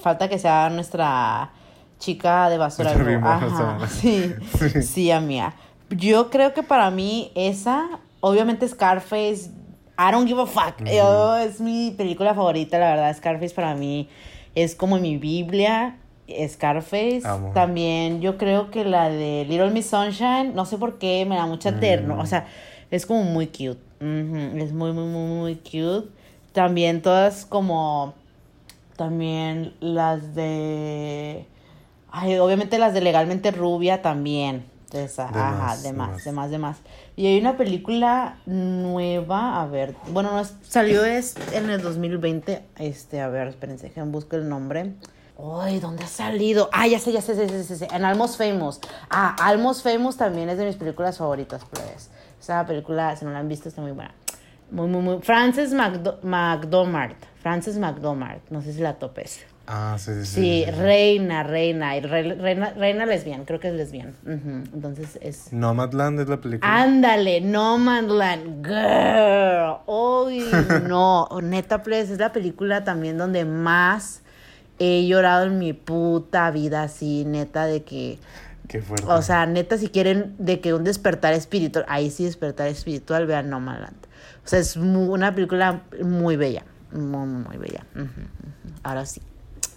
Falta que sea nuestra chica de basura. Ajá, sí, Sí. sí, amiga. Yo creo que para mí esa, obviamente Scarface, I don't give a fuck. Yo, es mi película favorita, la verdad. Scarface para mí es como mi Biblia. Scarface. Amo. También yo creo que la de Little Miss Sunshine, no sé por qué, me da mucha ternura. O sea, es como muy cute. Es muy, muy, muy, muy cute. También todas como... También las de... Ay, obviamente las de Legalmente Rubia también. De ajá, más, de más, de más, de más. Y hay una película nueva, a ver, bueno, no es- salió es en el 2020, este, a ver, espérense, que busco el nombre. Ay, ¿dónde ha salido? Ah, ya sé, ya sé, ya sé, en Almost Famous. Ah, Almost Famous también es de mis películas favoritas, pues. Esa película, si no la han visto, está muy buena. Muy, muy, muy. Frances McDo- McDormand. Frances McDormand. No sé si la topes. Ah, sí, sí, sí. Sí, reina, reina, re- reina, reina lesbiana, creo que es lesbiana. Entonces es... Nomadland es la película. Ándale, No Man's Land, girl. Uy, no, neta, please, es la película también donde más he llorado en mi puta vida, así, neta, de que, Qué fuerte. o sea, neta, si quieren de que un despertar espiritual, ahí sí despertar espiritual, vean No Land. O sea, es mu- una película muy bella, muy, muy, muy bella. Ahora sí,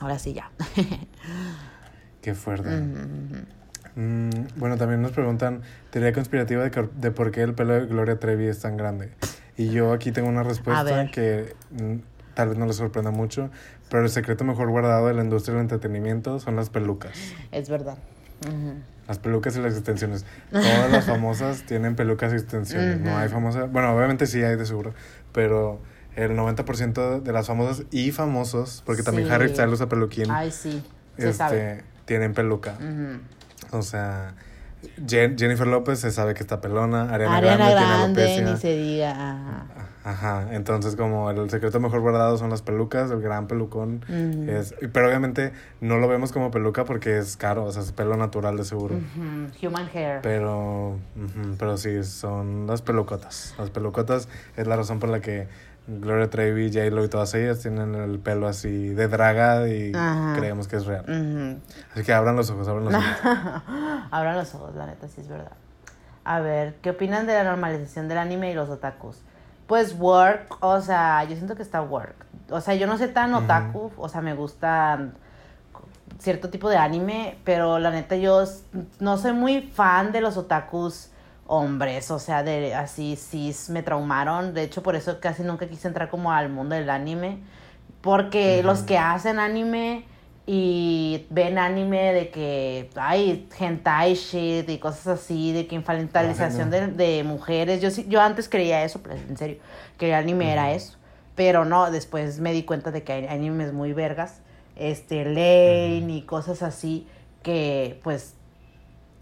ahora sí ya. Qué fuerte. Mm, bueno, también nos preguntan teoría conspirativa de, de por qué el pelo de Gloria Trevi es tan grande. Y yo aquí tengo una respuesta que mm, tal vez no les sorprenda mucho, pero el secreto mejor guardado de la industria del entretenimiento son las pelucas. es verdad. Las pelucas y las extensiones. Todas las famosas tienen pelucas y extensiones. No hay famosas. Bueno, obviamente sí hay de seguro. Pero el 90% de las famosas y famosos, porque también. Harry Styles usa peluquín, Ay, sí, se este, sabe. tienen peluca. O sea, Jen- Jennifer López se sabe que está pelona. Ariana, Ariana Grande, Grande, tiene ni se diga. Ajá. Ajá, entonces como el secreto mejor guardado son las pelucas, el gran pelucón es... Pero obviamente no lo vemos como peluca porque es caro, o sea, es pelo natural de seguro. Human hair. Pero, pero sí, son las pelucotas. Las pelucotas es la razón por la que Gloria Trevi, J-Lo y todas ellas tienen el pelo así de draga y Ajá. creemos que es real. Así que abran los ojos, abran los ojos. Abran los ojos, la neta, sí es verdad. A ver, ¿qué opinan de la normalización del anime y los otakus? Pues work, o sea, yo siento que está work. O sea, yo no sé tan otaku, o sea, me gusta cierto tipo de anime, pero la neta yo no soy muy fan de los otakus hombres, o sea, de así cis me traumaron, de hecho por eso casi nunca quise entrar como al mundo del anime, porque los que hacen anime y ven anime de que hay hentai shit y cosas así, de que infantilización de, de mujeres, yo sí, yo antes creía eso, pero en serio, que el anime era eso, pero no, después me di cuenta de que hay animes muy vergas, este, Lane y cosas así, que pues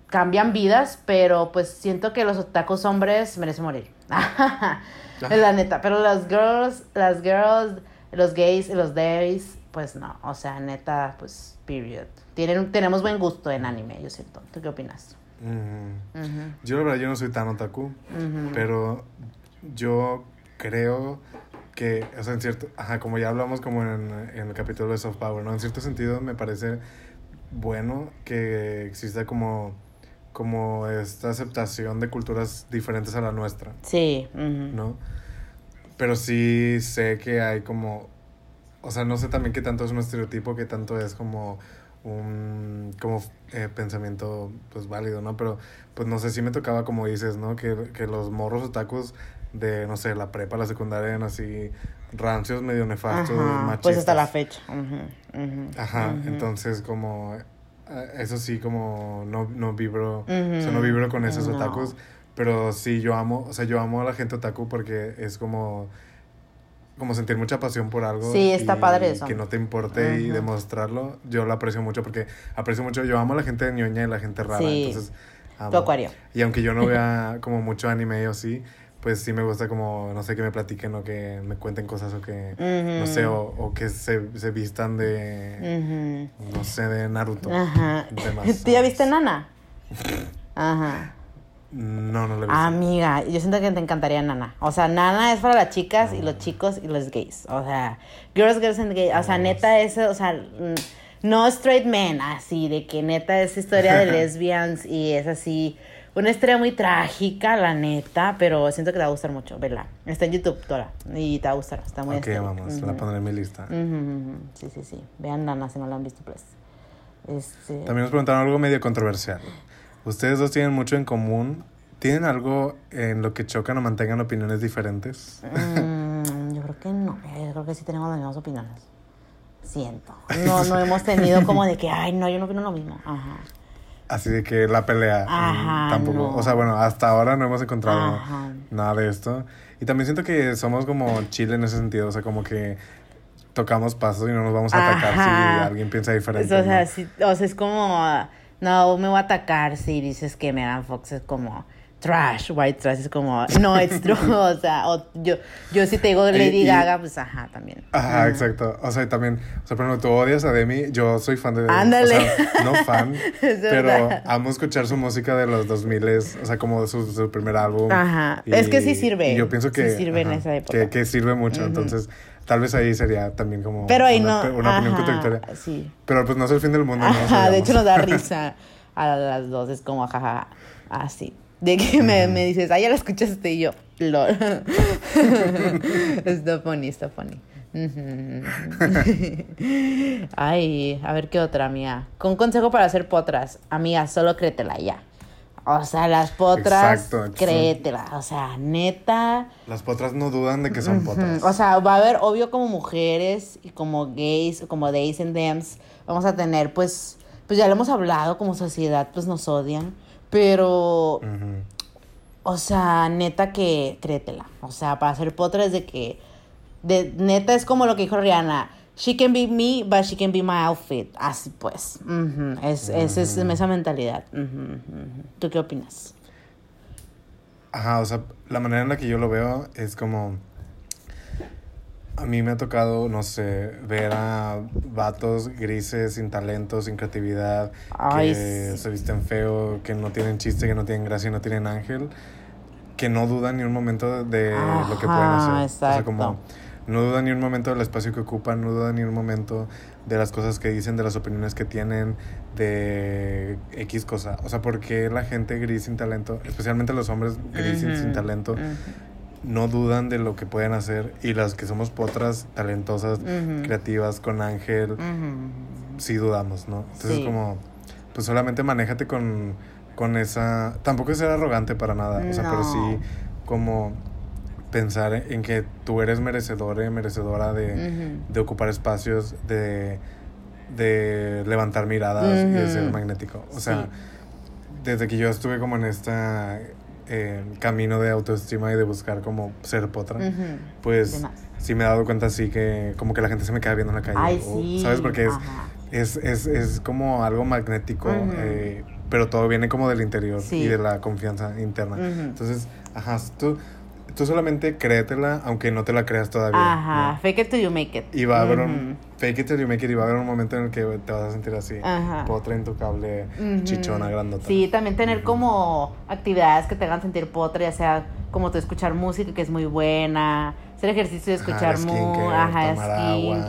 cambian vidas, pero pues siento que los otakus hombres merecen morir. es la neta, pero las girls, las girls, los gays y los days, pues no, o sea, neta, pues period. Tienen, tenemos buen gusto en anime, yo siento. ¿Tú qué opinas? Yo la verdad yo no soy tan otaku, pero yo creo que, o sea, en cierto, ajá, como ya hablamos como en, en el capítulo de Soft Power, ¿no? En cierto sentido me parece bueno que exista como, como esta aceptación de culturas diferentes a la nuestra, Sí. ¿no? Pero sí sé que hay como, o sea, no sé también qué tanto es un estereotipo, qué tanto es como un como eh, pensamiento pues válido, ¿no? Pero pues no sé si me tocaba como dices, ¿no? Que, que los morros otakus de, no sé, la prepa, la secundaria eran así rancios, medio nefastos, Ajá, machistas. Pues hasta la fecha. Ajá, entonces como eh, eso sí como no, no vibro, o sea, Ujú, no vibro con esos no. otakus, pero sí yo amo, o sea, yo amo a la gente otaku porque es como como sentir mucha pasión por algo Sí, está y padre eso. que no te importe y demostrarlo, yo lo aprecio mucho porque aprecio mucho, yo amo a la gente ñoña y la gente rara, Sí. entonces amo. Tu acuario. Y aunque yo no vea como mucho anime o así, pues sí me gusta como, no sé, que me platiquen o que me cuenten cosas o que, no Ujú. sé, o, o que se, se vistan de, Ujú. no sé, de Naruto. Ajá. ¿Tú ya viste Nana? Ajá. No, no lo he visto. Amiga, yo siento que te encantaría Nana. O sea, Nana es para las chicas y los chicos y los gays. O sea, girls, girls and gays. O sea, Vamos. neta es, o sea, mm, no straight men, así, de que neta es historia de lesbians y es así. Una historia muy trágica, la neta, pero siento que te va a gustar mucho. Vela. Está en YouTube, toda. Y te va a gustar. Está muy ok, vamos, la pondré en mi lista. Sí, sí, sí. Vean Nana si no la han visto, pues. Este... También nos preguntaron algo medio controversial. Ustedes dos tienen mucho en común. ¿Tienen algo en lo que chocan o mantengan opiniones diferentes? Mm, yo creo que no. Yo creo que sí tenemos las mismas opiniones. Siento. No, no hemos tenido como de que, ay, no, yo no opino lo mismo. Ajá. Así de que la pelea mm, Ajá, tampoco. no. O sea, bueno, hasta ahora no hemos encontrado Ajá. nada de esto. Y también siento que somos como chile en ese sentido. O sea, como que tocamos pasos y no nos vamos a atacar si Ajá. alguien piensa diferente. o, sea, ¿no? sí, o sea, es como, ah, no, me voy a atacar si dices que Megan Fox es como trash, white trash, es como, no, it's true, o sea, o yo, yo si te digo Lady y- Gaga, pues ajá, también. Ajá, exacto. O sea, y también, o sea, por ejemplo, tú odias a Demi, yo soy fan de Ándale. O sea, no fan, Es pero verdad. amo escuchar su música de los 2000, o sea, como su, su primer álbum. Ajá. Es que sí sirve. Y yo pienso que. Sí sirve en esa época. Que, que sirve mucho, entonces, tal vez ahí sería también como. Pero ahí una, no, Una opinión contradictoria. sí. Pero pues no es el fin del mundo, ¿no? De hecho nos da risa a las dos, es como jajaja, así. De que me, me dices, ah, ya la escuchaste y yo, lol. está funny, está funny. Ay, a ver qué otra, amiga. Con consejo para hacer potras, amiga, solo créetela ya. O sea, las potras, Exacto, créetela. O sea, neta. Las potras no dudan de que son potras. O sea, va a haber, obvio, como mujeres y como gays, como days and dems, vamos a tener, pues, pues ya lo hemos hablado, como sociedad, pues nos odian, pero, o sea, neta que créetela. O sea, para hacer potras de que, de, neta es como lo que dijo Rihanna, she can be me, but she can be my outfit. Así pues, ujú, es, es, es esa mentalidad. Ujú, ujú. ¿Tú qué opinas? Ajá, o sea, la manera en la que yo lo veo es como. A mí me ha tocado, no sé, ver a vatos grises, sin talento, sin creatividad, Ay, que sí. se visten feo, que no tienen chiste, que no tienen gracia, no tienen ángel, que no dudan ni un momento de lo que pueden Ajá, hacer. O sea, como exacto. No dudan ni un momento del espacio que ocupan, no dudan ni un momento de las cosas que dicen, de las opiniones que tienen, de X cosa. O sea, porque la gente gris sin talento, especialmente los hombres gris sin- talento, no dudan de lo que pueden hacer y las que somos potras, talentosas, creativas, con Ángel, sí dudamos, ¿no? Entonces Sí. como, pues solamente manéjate con, con esa, tampoco es ser arrogante para nada, o sea, pero sí como pensar en que tú eres merecedora, merecedora de, de ocupar espacios, de, de levantar miradas y de ser magnético. O sea, Sí. desde que yo estuve como en este camino de autoestima y de buscar como ser potra, pues sí me he dado cuenta así que como que la gente se me queda viendo en la calle. Ay, o- sí. ¿Sabes? Porque es, es, es, es como algo magnético, eh, pero todo viene como del interior Sí. y de la confianza interna. Entonces, ajá, tú, tú solamente créetela, aunque no te la creas todavía. Ajá, ¿no? fake it till you make it. Y va a haber un fake it till you make it y va a haber un momento en el que te vas a sentir así. Ajá. Potra intocable, Ujú. chichona, grandota. Sí, también tener como actividades que te hagan sentir potra, ya sea como tú escuchar música que es muy buena, hacer ejercicio de Ajá, escuchar música, ajá, tomar agua,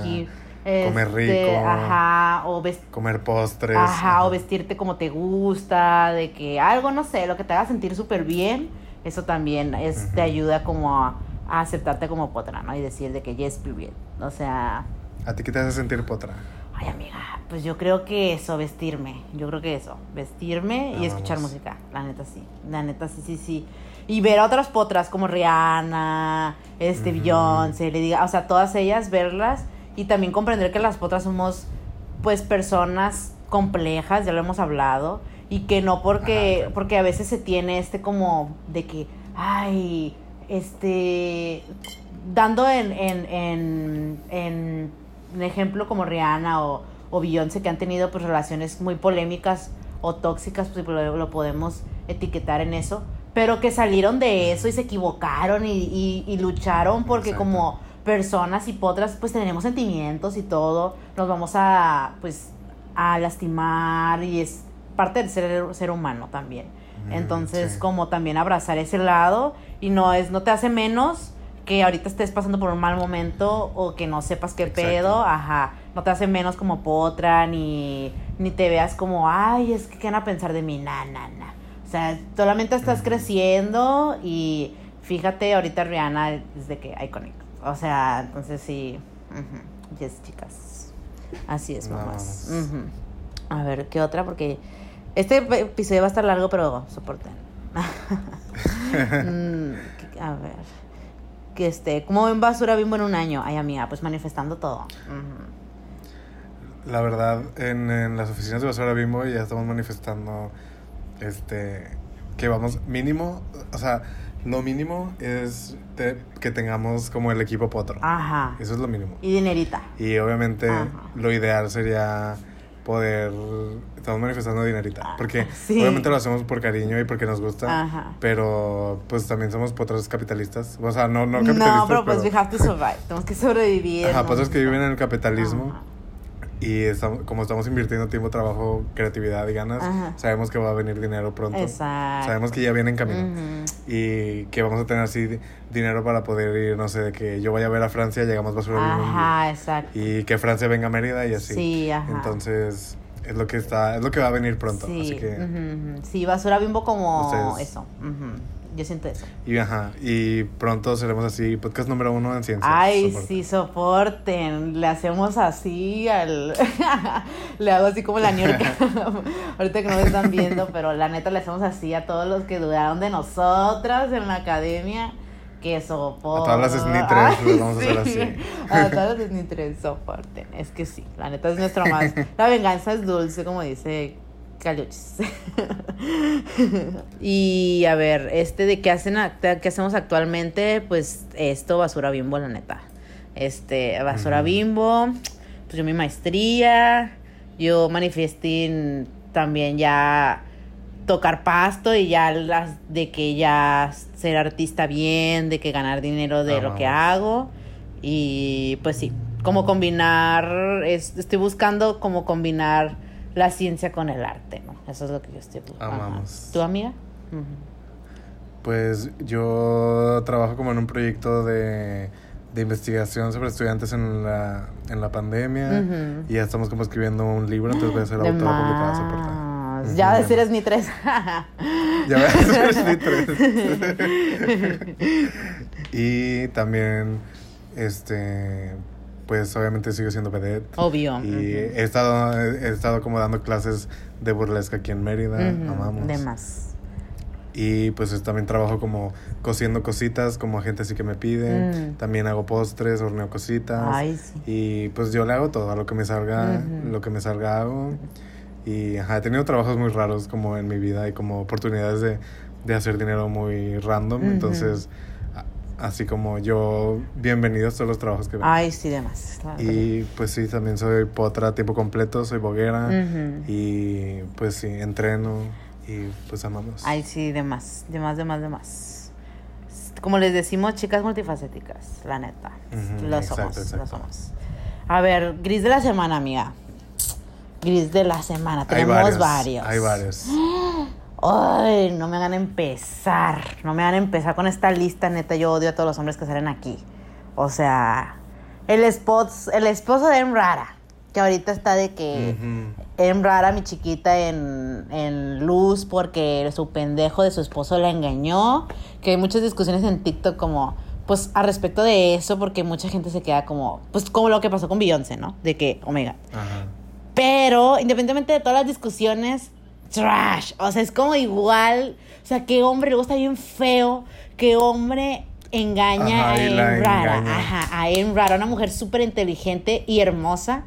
comer este, rico. ajá, o Comer postres. ajá, o vestirte como te gusta, de que algo, no sé, lo que te haga sentir súper bien, eso también es, te Ujú. ayuda como a, a aceptarte como potra, ¿no? Y decir de que yes, bien. O sea, ¿A ti qué te hace sentir potra? Ay, amiga, pues yo creo que eso, vestirme. Yo creo que eso, vestirme y Ah, escuchar vamos. música. La neta sí. La neta sí, sí, sí. Y ver a otras potras como Rihanna, este, Ujú. Beyoncé, le diga, o sea, todas ellas, verlas y también comprender que las potras somos, pues, personas complejas, ya lo hemos hablado, y que no porque, Ajá, porque a veces se tiene este como de que, ay, este, dando en, en, en, en un ejemplo como Rihanna o, o Beyoncé que han tenido pues relaciones muy polémicas o tóxicas, pues lo, lo podemos etiquetar en eso, pero que salieron de eso y se equivocaron y, y- y lucharon porque Exacto. como personas y potras pues tenemos sentimientos y todo, nos vamos a pues a lastimar y es parte del ser, ser humano también. Mm, Entonces, sí. como también abrazar ese lado y no es no te hace menos que ahorita estés pasando por un mal momento o que no sepas qué Exacto. pedo, ajá, no te hace menos como potra ni ni te veas como, ay, es que qué van a pensar de mí, na, na, na. O sea, solamente estás Ujú. creciendo y fíjate, ahorita Rihanna es de que iconic. O sea, entonces sí, ujú, yes, chicas. Así es, mamás. A ver, ¿qué otra? Porque este episodio va a estar largo, pero soporten. Mm, a ver. Que este, ¿cómo ven basura bimbo en un año? Ay, amiga, pues manifestando todo. La verdad, en, en las oficinas de Basura Bimbo ya estamos manifestando este que vamos mínimo, o sea, lo mínimo es te- que tengamos como el equipo potro. Ajá. Eso es lo mínimo. Y dinerita. Y obviamente Ajá. lo ideal sería poder estamos manifestando dinerita, porque Ah, Sí. obviamente lo hacemos por cariño y porque nos gusta, Ajá. pero pues también somos potros capitalistas, o sea, no no capitalistas, No, pero pues we have to survive. Tenemos que sobrevivir. Ajá, potros que viven en el capitalismo. Ajá. Y estamos, como estamos invirtiendo tiempo, trabajo, creatividad y ganas, Ajá. sabemos que va a venir dinero pronto. Exacto. Sabemos que ya viene en camino. Y que vamos a tener así di- dinero para poder ir, no sé, de que yo vaya a ver a Francia, llegamos basura Bimbo Ajá, exacto. y que Francia venga a Mérida y así. Sí, ajá. Entonces, es lo que está, es lo que va a venir pronto. Sí, Así que, sí, basura bimbo como Ustedes- eso. Yo siento eso. y ajá, y pronto seremos así, podcast número uno en ciencia. Ay, Soporte. sí, soporten. Le hacemos así al. le hago así como la ñorca. Ahorita que no me están viendo, pero la neta le hacemos así a todos los que dudaron de nosotras en la academia. Que soporten. A todas las snitres les vamos a hacer así. A todas las snitres soporten. Es que sí, la neta es nuestro más. La venganza es dulce, como dice Caliuchis. y a ver, este de qué hacen qué hacemos actualmente, pues esto, basura bimbo, la neta. Este, basura bimbo, pues yo mi maestría, yo manifesté también ya tocar pasto y ya las de que ya ser artista bien, de que ganar dinero de lo que hago y pues sí, como combinar, es- estoy buscando como combinar la ciencia con el arte, ¿no? Eso es lo que yo estoy buscando. Amamos. ¿Tu amiga? Pues yo trabajo como en un proyecto de, de investigación sobre estudiantes en la, en la pandemia y ya estamos como escribiendo un libro, entonces voy a De autora publicada. Ujú. Ya de eres mi tres. Ya ves, eres mi tres. Y también, este, pues obviamente sigo siendo vedette. Obvio. Y he estado, he estado como dando clases de burlesca aquí en Mérida, amamos. De más. Y pues es- también trabajo como cosiendo cositas, como gente así que me pide. Mm. También hago postres, horneo cositas. Ay, sí. Y pues yo le hago todo, a lo que me salga, lo que me salga hago. Y ajá, he tenido trabajos muy raros como en mi vida y como oportunidades de, de hacer dinero muy random. Entonces, así como yo, bienvenidos a todos los trabajos que ven. Ay, sí, de más. claro. Y pues sí, también soy potra a tiempo completo, soy boguera. Y pues sí, entreno y pues amamos. Ay, sí, de más, de más, de más, de más. Como les decimos, chicas multifacéticas, la neta. Ujú, lo exacto, somos, lo somos. A ver, gris de la semana, amiga. Gris de la semana. Hay Tenemos varios. Hay varios. Ay, no me hagan empezar. No me hagan empezar con esta lista, neta. Yo odio a todos los hombres que salen aquí. O sea, el, esposo, el esposo de Emrara, que ahorita está de que Ujú. Emrara, mi chiquita, en, en luz porque su pendejo de su esposo la engañó. Que hay muchas discusiones en TikTok como, pues, al respecto de eso, porque mucha gente se queda como, pues, como lo que pasó con Beyoncé, ¿no? De que, Omega. Ajá. Pero, independientemente de todas las discusiones, trash. O sea, es como igual. O sea, qué hombre, luego está bien feo. Qué hombre engaña Ajá, a Emrara. engaña. Ajá, a Emrara, una mujer súper inteligente y hermosa.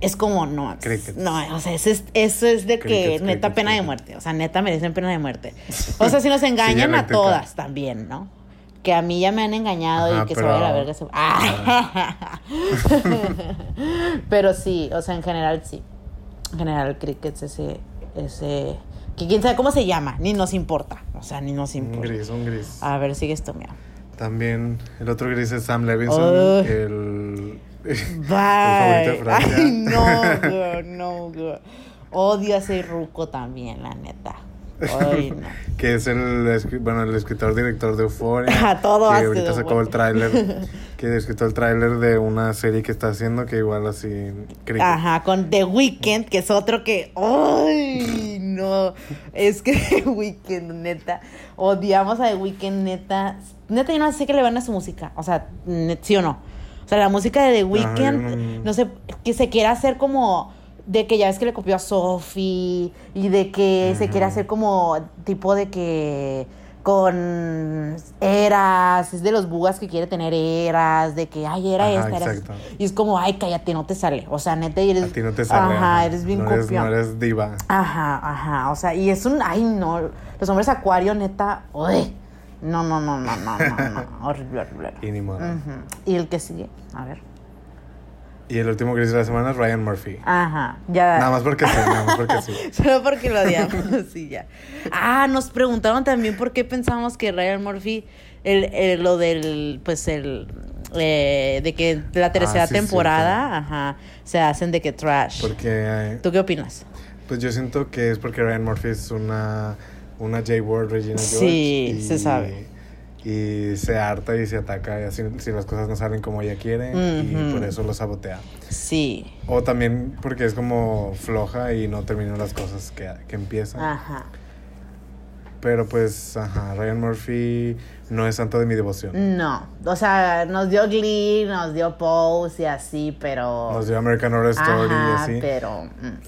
Es como, no, Crickets. no, o sea, eso es, eso es de que Crickets, neta pena de muerte. O sea, neta merecen pena de muerte. O sea, si nos engañan a todas también, ¿no? Que a mí ya me han engañado Ajá, y que pero- se vaya a la verga. Se... Ah. pero sí, o sea, en general sí. En general, Crickets, ese, ese, que quién sabe cómo se llama, ni nos importa. O sea, ni nos Un importa. gris, un gris. A ver, sigue esto, mira. También el otro gris es Sam Levinson, Ay. el, el favorito de Francia. Ay, no, girl, no, girl. Odio a ese ruco también, la neta. Ay, no. que es el, bueno, el escritor director de Euphoria. Todo que ahorita sacó el Euphoria. tráiler, que escrito el tráiler de una serie que está haciendo que igual así cricket. Ajá, con The Weeknd, que es otro que. ¡Ay! No. Es que The Weeknd, neta. Odiamos a The Weeknd, neta. Neta, yo no sé qué le van a su música. O sea, net- ¿sí o no? O sea, la música de The Weeknd, no sé, que se quiera hacer como. De que ya ves que le copió a Sophie. Y de que se quiere hacer como tipo de que. Con eras, es de los bugas que quiere tener eras, de que, ay, era Ajá, esta, era exacto. y es como, ay, cállate, no te sale. O sea, neta, y eres. A ti no te sale. Ajá, eres bien no eres, no eres diva. Ajá, ajá. O sea, y es un. Ay, no. Los hombres acuario, neta. Uy. No, no, no, no, no, no, no. Horrible, horrible. Y ni modo. Y el que sigue, a ver. Y el último gris de la semana es Ryan Murphy. Ajá, ya. Nada más porque sí, nada más porque sí. Solo porque lo odiamos, sí, ya. Ah, nos preguntaron también por qué pensamos que Ryan Murphy, el, el- lo del, pues el, eh, de que la tercera Ah, sí, temporada, ajá, se hacen de que trash. Porque, eh, ¿Tú qué opinas? pues yo siento que es porque Ryan Murphy es una, una J-Word Regina George. Sí, y- se sabe. Y se harta y se ataca y así, si las cosas no salen como ella quiere y por eso lo sabotea. Sí. O también porque es como floja y no termina las cosas que, que empieza. Ajá. Pero pues, ajá, Ryan Murphy no es santo de mi devoción. No, o sea, nos dio Glee, nos dio Pose y así, pero... Nos dio American Horror Story y así. pero... mm.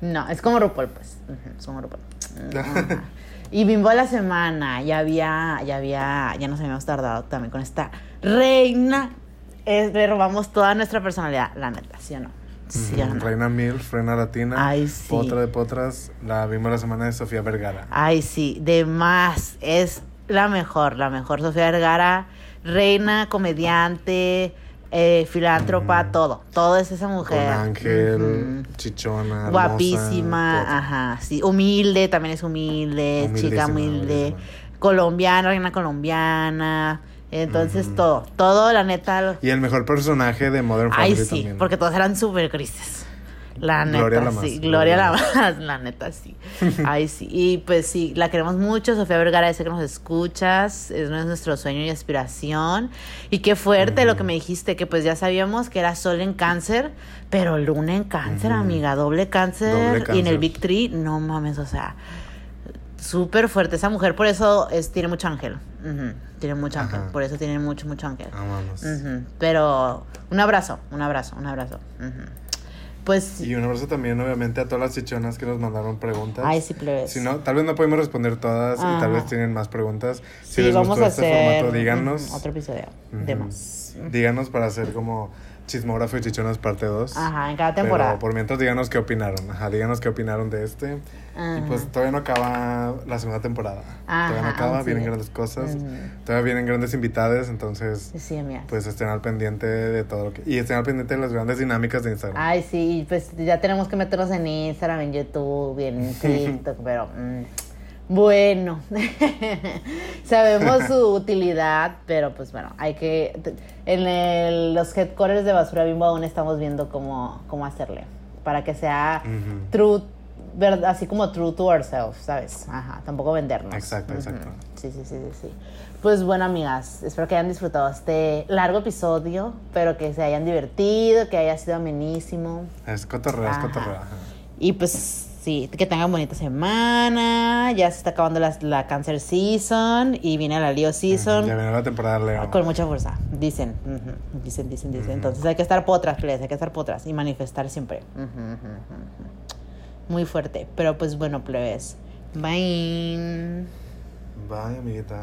no, es como RuPaul, pues. Es como RuPaul. Ajá. Y Bimbo la semana, ya había, ya había, ya nos habíamos tardado también con esta reina. Es- le robamos toda nuestra personalidad, la neta, ¿sí o no? Sí o Ujú, no. Reina Milf, Reina Latina, Ay, sí. Potra de Potras, la vimos la semana de Sofía Vergara. Ay, sí, de más. Es la mejor, la mejor. Sofía Vergara, reina, comediante, eh, filántropa, todo. Todo es esa Con mujer. Ángel, chichona, hermosa, Guapísima, ajá, sí. Humilde, también es humilde, chica humilde. Colombiana, reina colombiana. Entonces, todo, todo, la neta. Y el mejor personaje de Modern Ay, Family sí, también. porque todos eran súper grises. La neta, Gloria Lamas, sí. Gloria Gloria Lamas, la neta, sí. Ay, sí. Y pues sí, la queremos mucho. Sofía Vergara, sé que nos escuchas. Es nuestro sueño y aspiración. Y qué fuerte lo que me dijiste, que pues ya sabíamos que era sol en cáncer, pero luna en cáncer, amiga. Doble cáncer. Doble Y en el. Big Tree, no mames, o sea. Súper fuerte. Esa mujer por eso es, tiene mucho ángel. Tiene mucho ángel. Ajá. Por eso tiene mucho, mucho ángel. Pero un abrazo, un abrazo, un abrazo. Ujú. Pues, Y un abrazo también, obviamente, a todas las chichonas que nos mandaron preguntas. ay, sí, plebes. Si no, tal vez no podemos responder todas y tal vez tienen más preguntas. Si sí, les vamos gustó a este hacer formato, díganos. otro episodio de más. Díganos para hacer como chismógrafo y chichonas parte 2. Ajá, en cada temporada. Pero por mientras díganos qué opinaron. Ajá, díganos qué opinaron de este. Y pues todavía no acaba la segunda temporada. Ajá, todavía no acaba, vienen grandes cosas. Ujú. Todavía vienen grandes invitadas, entonces Sí, amigas. pues estén al pendiente de todo lo que... Y estén al pendiente de las grandes dinámicas de Instagram. Ay, sí, pues ya tenemos que meternos en Instagram, en YouTube, en TikTok, pero mm, bueno, sabemos su utilidad, pero pues bueno, hay que, en el- los headquarters de Basura Bimbo aún estamos viendo cómo, cómo hacerle, para que sea Ujú. true, ver- así como true to ourselves, ¿sabes? Ajá, tampoco vendernos. Exacto, exacto. Sí, sí, sí, sí, sí. Pues bueno, amigas, espero que hayan disfrutado este largo episodio, pero que se hayan divertido, que haya sido amenísimo. Es cotorreo, es cotorreo. Y pues sí, que tengan bonita semana. Ya se está acabando la, la Cancer Season y viene la Leo Season. Ya viene la temporada de Leo. Con mucha fuerza, dicen, dicen, dicen, dicen. Entonces hay que estar potras, please, hay que estar potras y manifestar siempre. Muy fuerte, pero pues bueno, plebes. Bye. Bye, amiguitas.